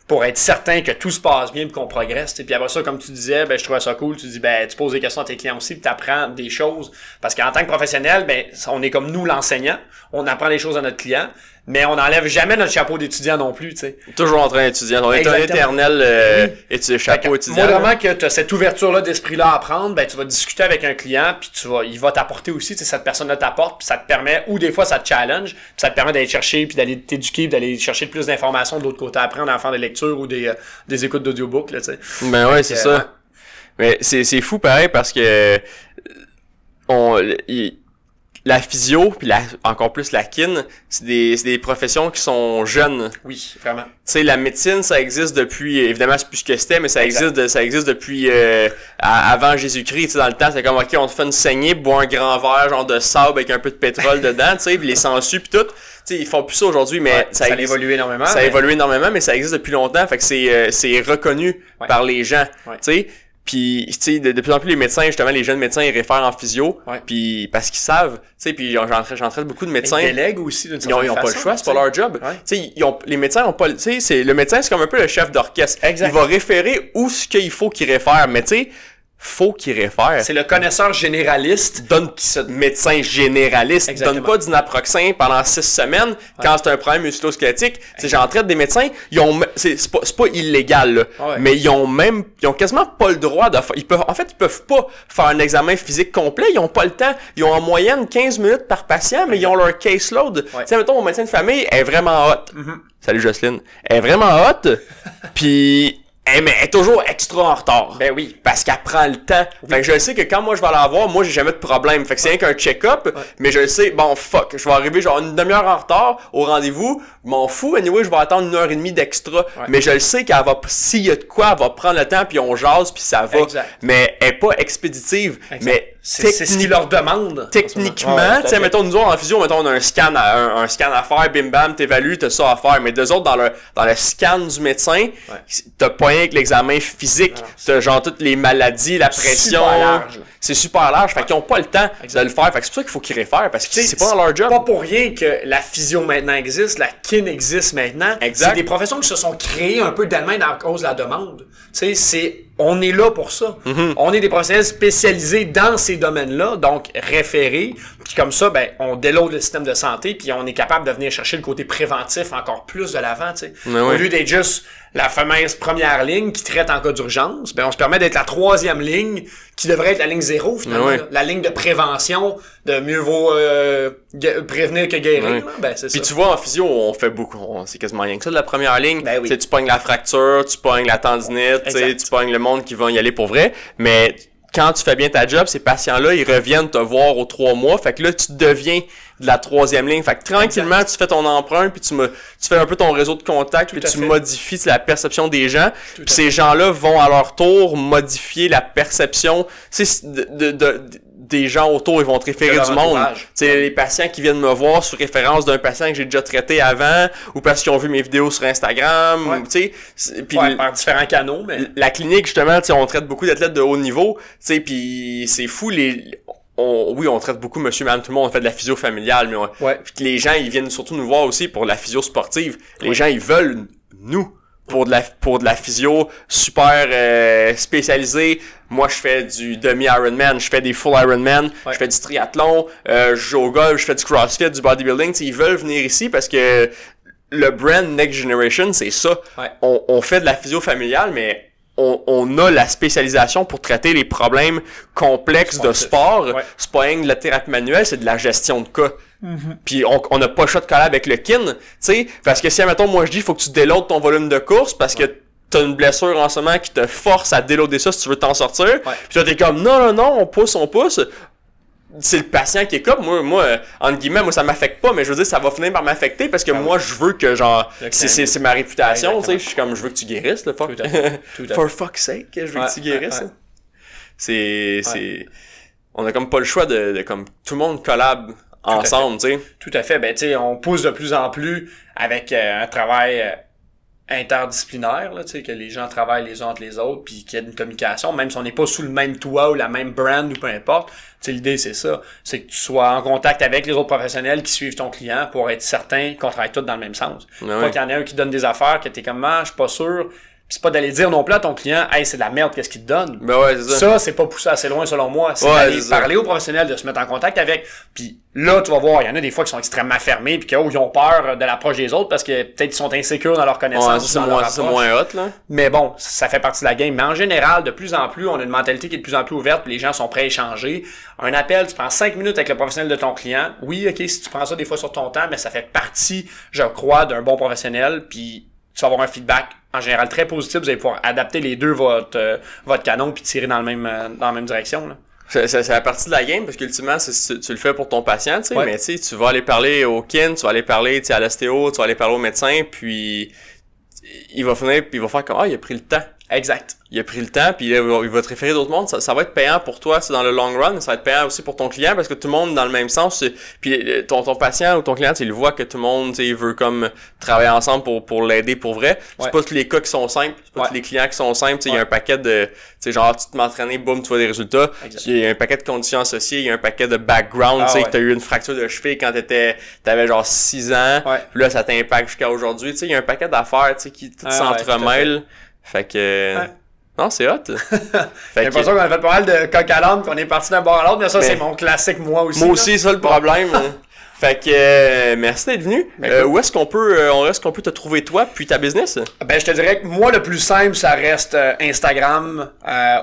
pour être certain que tout se passe bien et qu'on progresse. Et puis après ça, comme tu disais, ben, je trouvais ça cool. Tu dis, ben, tu poses des questions à tes clients aussi, tu apprends des choses. Parce qu'en tant que professionnel, ben, on est comme nous, l'enseignant. On apprend les choses à notre client mais on n'enlève jamais notre chapeau d'étudiant non plus, tu sais. Toujours en train d'étudier. On est un éternel euh, chapeau étudiant. Moi, vraiment que tu as cette ouverture-là d'esprit-là à prendre, ben, tu vas discuter avec un client, puis tu vas, il va t'apporter aussi, tu sais, cette personne-là t'apporte, puis ça te permet, ou des fois, ça te challenge, puis ça te permet d'aller chercher, puis d'aller t'éduquer, d'aller chercher plus d'informations de l'autre côté après, en faire des lectures ou des, euh, des écoutes d'audiobook, là, tu sais. Ben ouais, c'est ça. Mais c'est, c'est fou pareil parce que on, la physio, puis la, encore plus la kin, c'est des, des professions qui sont jeunes. Oui, vraiment. Tu sais, la médecine, ça existe depuis, évidemment, c'est plus ce que c'était, mais ça existe, ça existe depuis euh, avant Jésus-Christ. Tu sais, dans le temps, c'est comme, OK, on te fait une saignée, bois un grand verre, genre de sable avec un peu de pétrole dedans, tu sais, les sangsues, puis tout. Tu sais, ils font plus ça aujourd'hui, mais ça, a évolué énormément. Ça a évolué énormément, mais ça existe depuis longtemps, fait que c'est euh, c'est reconnu par les gens, tu sais. Puis, tu sais, de, plus en plus, les médecins, justement, les jeunes médecins, ils réfèrent en physio. Puis, parce qu'ils savent, tu sais, puis j'entraîne beaucoup de médecins. Ils délèguent aussi d'une certaine Ils ont, pas le choix, c'est pas leur job. Tu sais, les médecins ont pas, tu sais, le médecin, c'est comme un peu le chef d'orchestre. Il va référer où ce qu'il faut qu'il réfère. Mais tu sais, faut qu'il réfère. C'est le connaisseur généraliste. Donne ce médecin généraliste. Exactement. Donne pas du naproxen pendant six semaines quand c'est un problème musculo-squelettique. C'est j'en traite des médecins, ils ont c'est pas, pas illégal là, mais ils ont même ils ont quasiment pas le droit de ils peuvent en fait ils peuvent pas faire un examen physique complet, ils ont pas le temps. Ils ont en moyenne 15 minutes par patient, mais ils ont leur caseload. Tu sais mettons mon médecin de famille est vraiment hot. Mm-hmm. Salut Jocelyne. Elle est vraiment hot. Puis eh, mais elle est toujours extra en retard. Ben oui. Parce qu'elle prend le temps. Fait que je sais que quand moi je vais la voir, moi j'ai jamais de problème. Fait que c'est rien qu'un check-up, mais je sais, bon fuck, je vais arriver genre une demi-heure en retard au rendez-vous, m'en fous, anyway, je vais attendre une heure et demie d'extra. Mais je le sais qu'elle va, s'il y a de quoi, elle va prendre le temps, puis on jase, puis ça va. Mais elle est pas expéditive. Mais c'est ce qu'ils leur demandent. Techniquement, tu sais, mettons, nous autres, en physio, mettons, on a un scan à, un, scan à faire, bim bam, t'évalues, t'as ça à faire. Mais deux autres, dans le, dans le scan du médecin, t'as pas que l'examen physique, t'as genre toutes les maladies, la pression. C'est super large. Fait qu'ils ont pas le temps de le faire. Fait que c'est pour ça qu'il faut qu'ils réfèrent, parce que c'est pas leur job. pas pour rien que la physio maintenant existe, la kin existe maintenant. C'est des professions qui se sont créées un peu d'elles-mêmes à cause de la demande. Tu sais, c'est on est là pour ça. Mm-hmm. On est des professionnels spécialisés dans ces domaines-là, donc référés. Puis comme ça, ben, on déload le système de santé, puis on est capable de venir chercher le côté préventif encore plus de l'avant. Tu sais. Au lieu d'être juste la fameuse première ligne qui traite en cas d'urgence, ben, on se permet d'être la troisième ligne qui devrait être la ligne zéro finalement. La ligne de prévention, de mieux vaut euh, prévenir que guérir. Ben, Puis tu vois, en physio, on fait beaucoup. C'est quasiment rien que ça de la première ligne. Ben oui. Tu pognes la fracture, tu pognes la tendinite, tu pognes le monde qui va y aller pour vrai. Mais quand tu fais bien ta job, ces patients-là, ils reviennent te voir aux trois mois. Fait que là, tu deviens de la troisième ligne. Fait que tranquillement, tu fais ton emprunt, puis tu, me, tu fais un peu ton réseau de contact, puis tu modifies la perception des gens. puis ces gens-là vont à leur tour modifier la perception de, de, des gens autour, ils vont te référer du monde. sais les patients qui viennent me voir sur référence d'un patient que j'ai déjà traité avant, ou parce qu'ils ont vu mes vidéos sur Instagram, tu sais. Puis par différents canaux, mais la clinique justement, tu on traite beaucoup d'athlètes de haut niveau, tu sais, puis c'est fou les oui, on traite beaucoup monsieur, madame, tout le monde, on fait de la physio familiale, mais ouais. les gens, ils viennent surtout nous voir aussi pour la physio sportive. Les gens, ils veulent nous pour de la pour de la physio super euh, spécialisée. Moi, je fais du demi Ironman, je fais des full Ironman, je fais du triathlon, euh, je joue au golf, je fais du CrossFit, du bodybuilding. ils veulent venir ici parce que le brand Next Generation, c'est ça. On, on fait de la physio familiale, mais on, a la spécialisation pour traiter les problèmes complexes de sport. C'est pas rien de la thérapie manuelle, c'est de la gestion de cas. Mm-hmm. Puis on n'a pas le choix de coller avec le kin, tu sais, parce que si, mettons, moi je dis, il faut que tu déloades ton volume de course parce que t'as une blessure en ce moment qui te force à déloader ça si tu veux t'en sortir. Puis toi, t'es comme, non, non, non, on pousse, on pousse c'est le patient qui est comme moi moi euh, entre guillemets moi ça m'affecte pas mais je veux dire ça va finir par m'affecter parce que Ah moi je veux que genre c'est c'est c'est ma réputation tu sais je suis comme je veux que tu guérisses le fuck. Tout à fait. Tout à for fuck's sake je veux Ouais, que tu guérisses ouais, ouais. c'est c'est on a comme pas le choix de, de comme tout le monde collab ensemble tu sais. Tout à fait. Ben, tu sais, on pousse de plus en plus avec euh, un travail euh, interdisciplinaire, là, tu sais, que les gens travaillent les uns entre les autres, puis qu'il y a une communication, même si on n'est pas sous le même toit ou la même brand ou peu importe. Tu sais, l'idée, c'est ça. C'est que tu sois en contact avec les autres professionnels qui suivent ton client pour être certain qu'on travaille tous dans le même sens. Pas ouais. qu'il y en ait un qui donne des affaires, que t'es comme, ah, je suis pas sûr. C'est pas d'aller dire non plus à ton client, hey, c'est de la merde, qu'est-ce qu'il te donne? ben ouais c'est ça Ça, c'est pas poussé assez loin selon moi. C'est Ouais, d'aller parler aux professionnels, de se mettre en contact avec. Puis là, tu vas voir, il y en a des fois qui sont extrêmement fermés, puis qui oh, ils ont peur de l'approche des autres parce que peut-être ils sont insécures dans leur connaissance. c'est moins moins hot là Mais bon, ça fait partie de la game. Mais en général, de plus en plus, on a une mentalité qui est de plus en plus ouverte, puis les gens sont prêts à échanger. Un appel, tu prends cinq minutes avec le professionnel de ton client. Oui, ok, si tu prends ça des fois sur ton temps, mais ça fait partie, je crois, d'un bon professionnel, puis tu vas avoir un feedback en général très positif. Vous allez pouvoir adapter les deux votre euh, votre canon puis tirer dans le même euh, dans la même direction. Là. C'est la partie de la game parce qu'ultimement, c'est- tu, tu le fais pour ton patient, tu sais, Ouais. mais tu sais, tu vas aller parler au kin, tu vas aller parler tu sais, à l'ostéo, tu vas aller parler au médecin, puis il va finir, puis il va faire comme, ah, il a pris le temps. Exact. Il a pris le temps, puis là, il va, te référer d'autres mondes. Ça, ça va être payant pour toi, c'est dans le long run, mais ça va être payant aussi pour ton client parce que tout le monde dans le même sens. c'est- Puis euh, ton, ton patient ou ton client, il voit que tout le monde, il veut comme travailler ensemble pour, pour l'aider pour vrai. C'est pas tous les cas qui sont simples, c'est pas Ouais. tous les clients qui sont simples. Il y a un paquet de, tu sais, genre, tu te m'entraîner, boum, tu vois des résultats. Exact. Il y a un paquet de conditions associées, il y a un paquet de background, Ah tu sais, que t'as eu une fracture de cheville quand t'étais, t'avais genre 6 ans. Ouais. Puis là, ça t'impacte jusqu'à aujourd'hui. Tu sais, il y a un paquet d'affaires, tu sais, qui Ah s'entremêlent. Fait que... Ouais. Non, c'est hot. J'ai l'impression qu'on a fait pas mal de coq à l'âne, qu'on est parti d'un bord à l'autre, mais ça, Mais- c'est mon classique, moi aussi. Moi là. aussi, ça le problème. fait que euh, merci d'être venu. Ben, Euh, où est-ce qu'on peut, euh, est-ce qu'on peut te trouver toi puis ta business? Ben, je te dirais que moi, le plus simple, ça reste euh, Instagram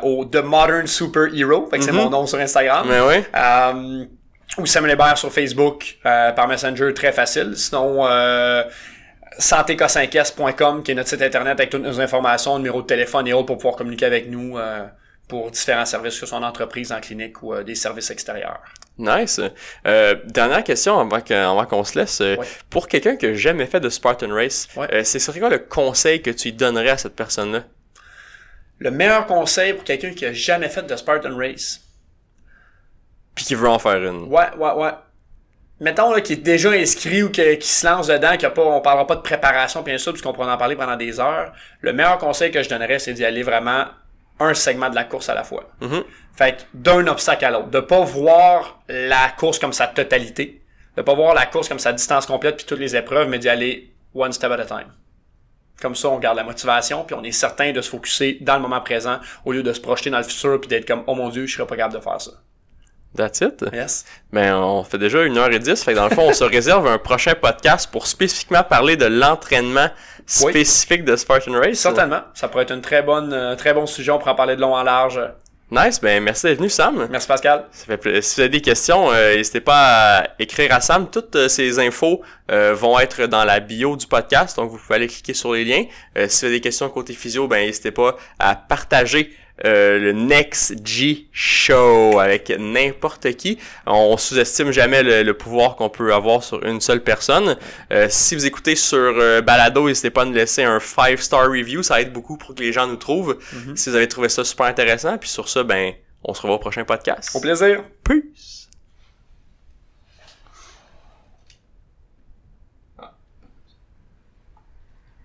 au The Modern Super Hero. Fait que c'est Mhm. mon nom sur Instagram. Mais ouais. Euh, ou Samuel Hébert sur Facebook par Messenger, très facile. Sinon, euh, santék5s.com qui est notre site internet avec toutes nos informations, numéro de téléphone et autres pour pouvoir communiquer avec nous euh, pour différents services, que ce soit en entreprise, en clinique ou euh, des services extérieurs. Nice. Euh, dernière question avant qu'on se laisse. Ouais. Pour quelqu'un qui n'a jamais fait de Spartan Race, Ouais. euh, c'est serait quoi le conseil que tu donnerais à cette personne-là? Le meilleur conseil pour quelqu'un qui a jamais fait de Spartan Race, puis qui veut en faire une Ouais, ouais, ouais. Mettons là, qui est déjà inscrit ou que- qui se lance dedans, qu'il y a pas, on parlera pas de préparation bien sûr, puisqu'on pourra en parler pendant des heures. Le meilleur conseil que je donnerais, c'est d'y aller vraiment un segment de la course à la fois. Mhm. Fait que d'un obstacle à l'autre. De pas voir la course comme sa totalité. De pas voir la course comme sa distance complète puis toutes les épreuves, mais d'y aller one step at a time. Comme ça, on garde la motivation, puis on est certain de se focuser dans le moment présent au lieu de se projeter dans le futur puis d'être comme oh mon dieu, je serais pas capable de faire ça. That's it. Yes. Ben, on fait déjà une heure et dix. Fait que dans le fond, on se réserve un prochain podcast pour spécifiquement parler de l'entraînement Oui. spécifique de Spartan Race. Certainement. Ça pourrait être une très bonne, euh, très bon sujet. On pourra en parler de long en large. Nice. Ben, merci d'être venu, Sam. Merci Pascal. Ça fait pla- Si vous avez des questions, euh, n'hésitez pas à écrire à Sam. Toutes euh, ces infos euh, vont être dans la bio du podcast, donc vous pouvez aller cliquer sur les liens. Euh, si vous avez des questions côté physio, ben n'hésitez pas à partager euh, le Next G Show avec n'importe qui. On sous-estime jamais le, le pouvoir qu'on peut avoir sur une seule personne. Euh, si vous écoutez sur euh, Balado, n'hésitez pas à nous laisser un 5-star review, ça aide beaucoup pour que les gens nous trouvent. Si vous avez trouvé ça super intéressant, puis sur ça, ben on se revoit au prochain podcast. Au plaisir. Peace!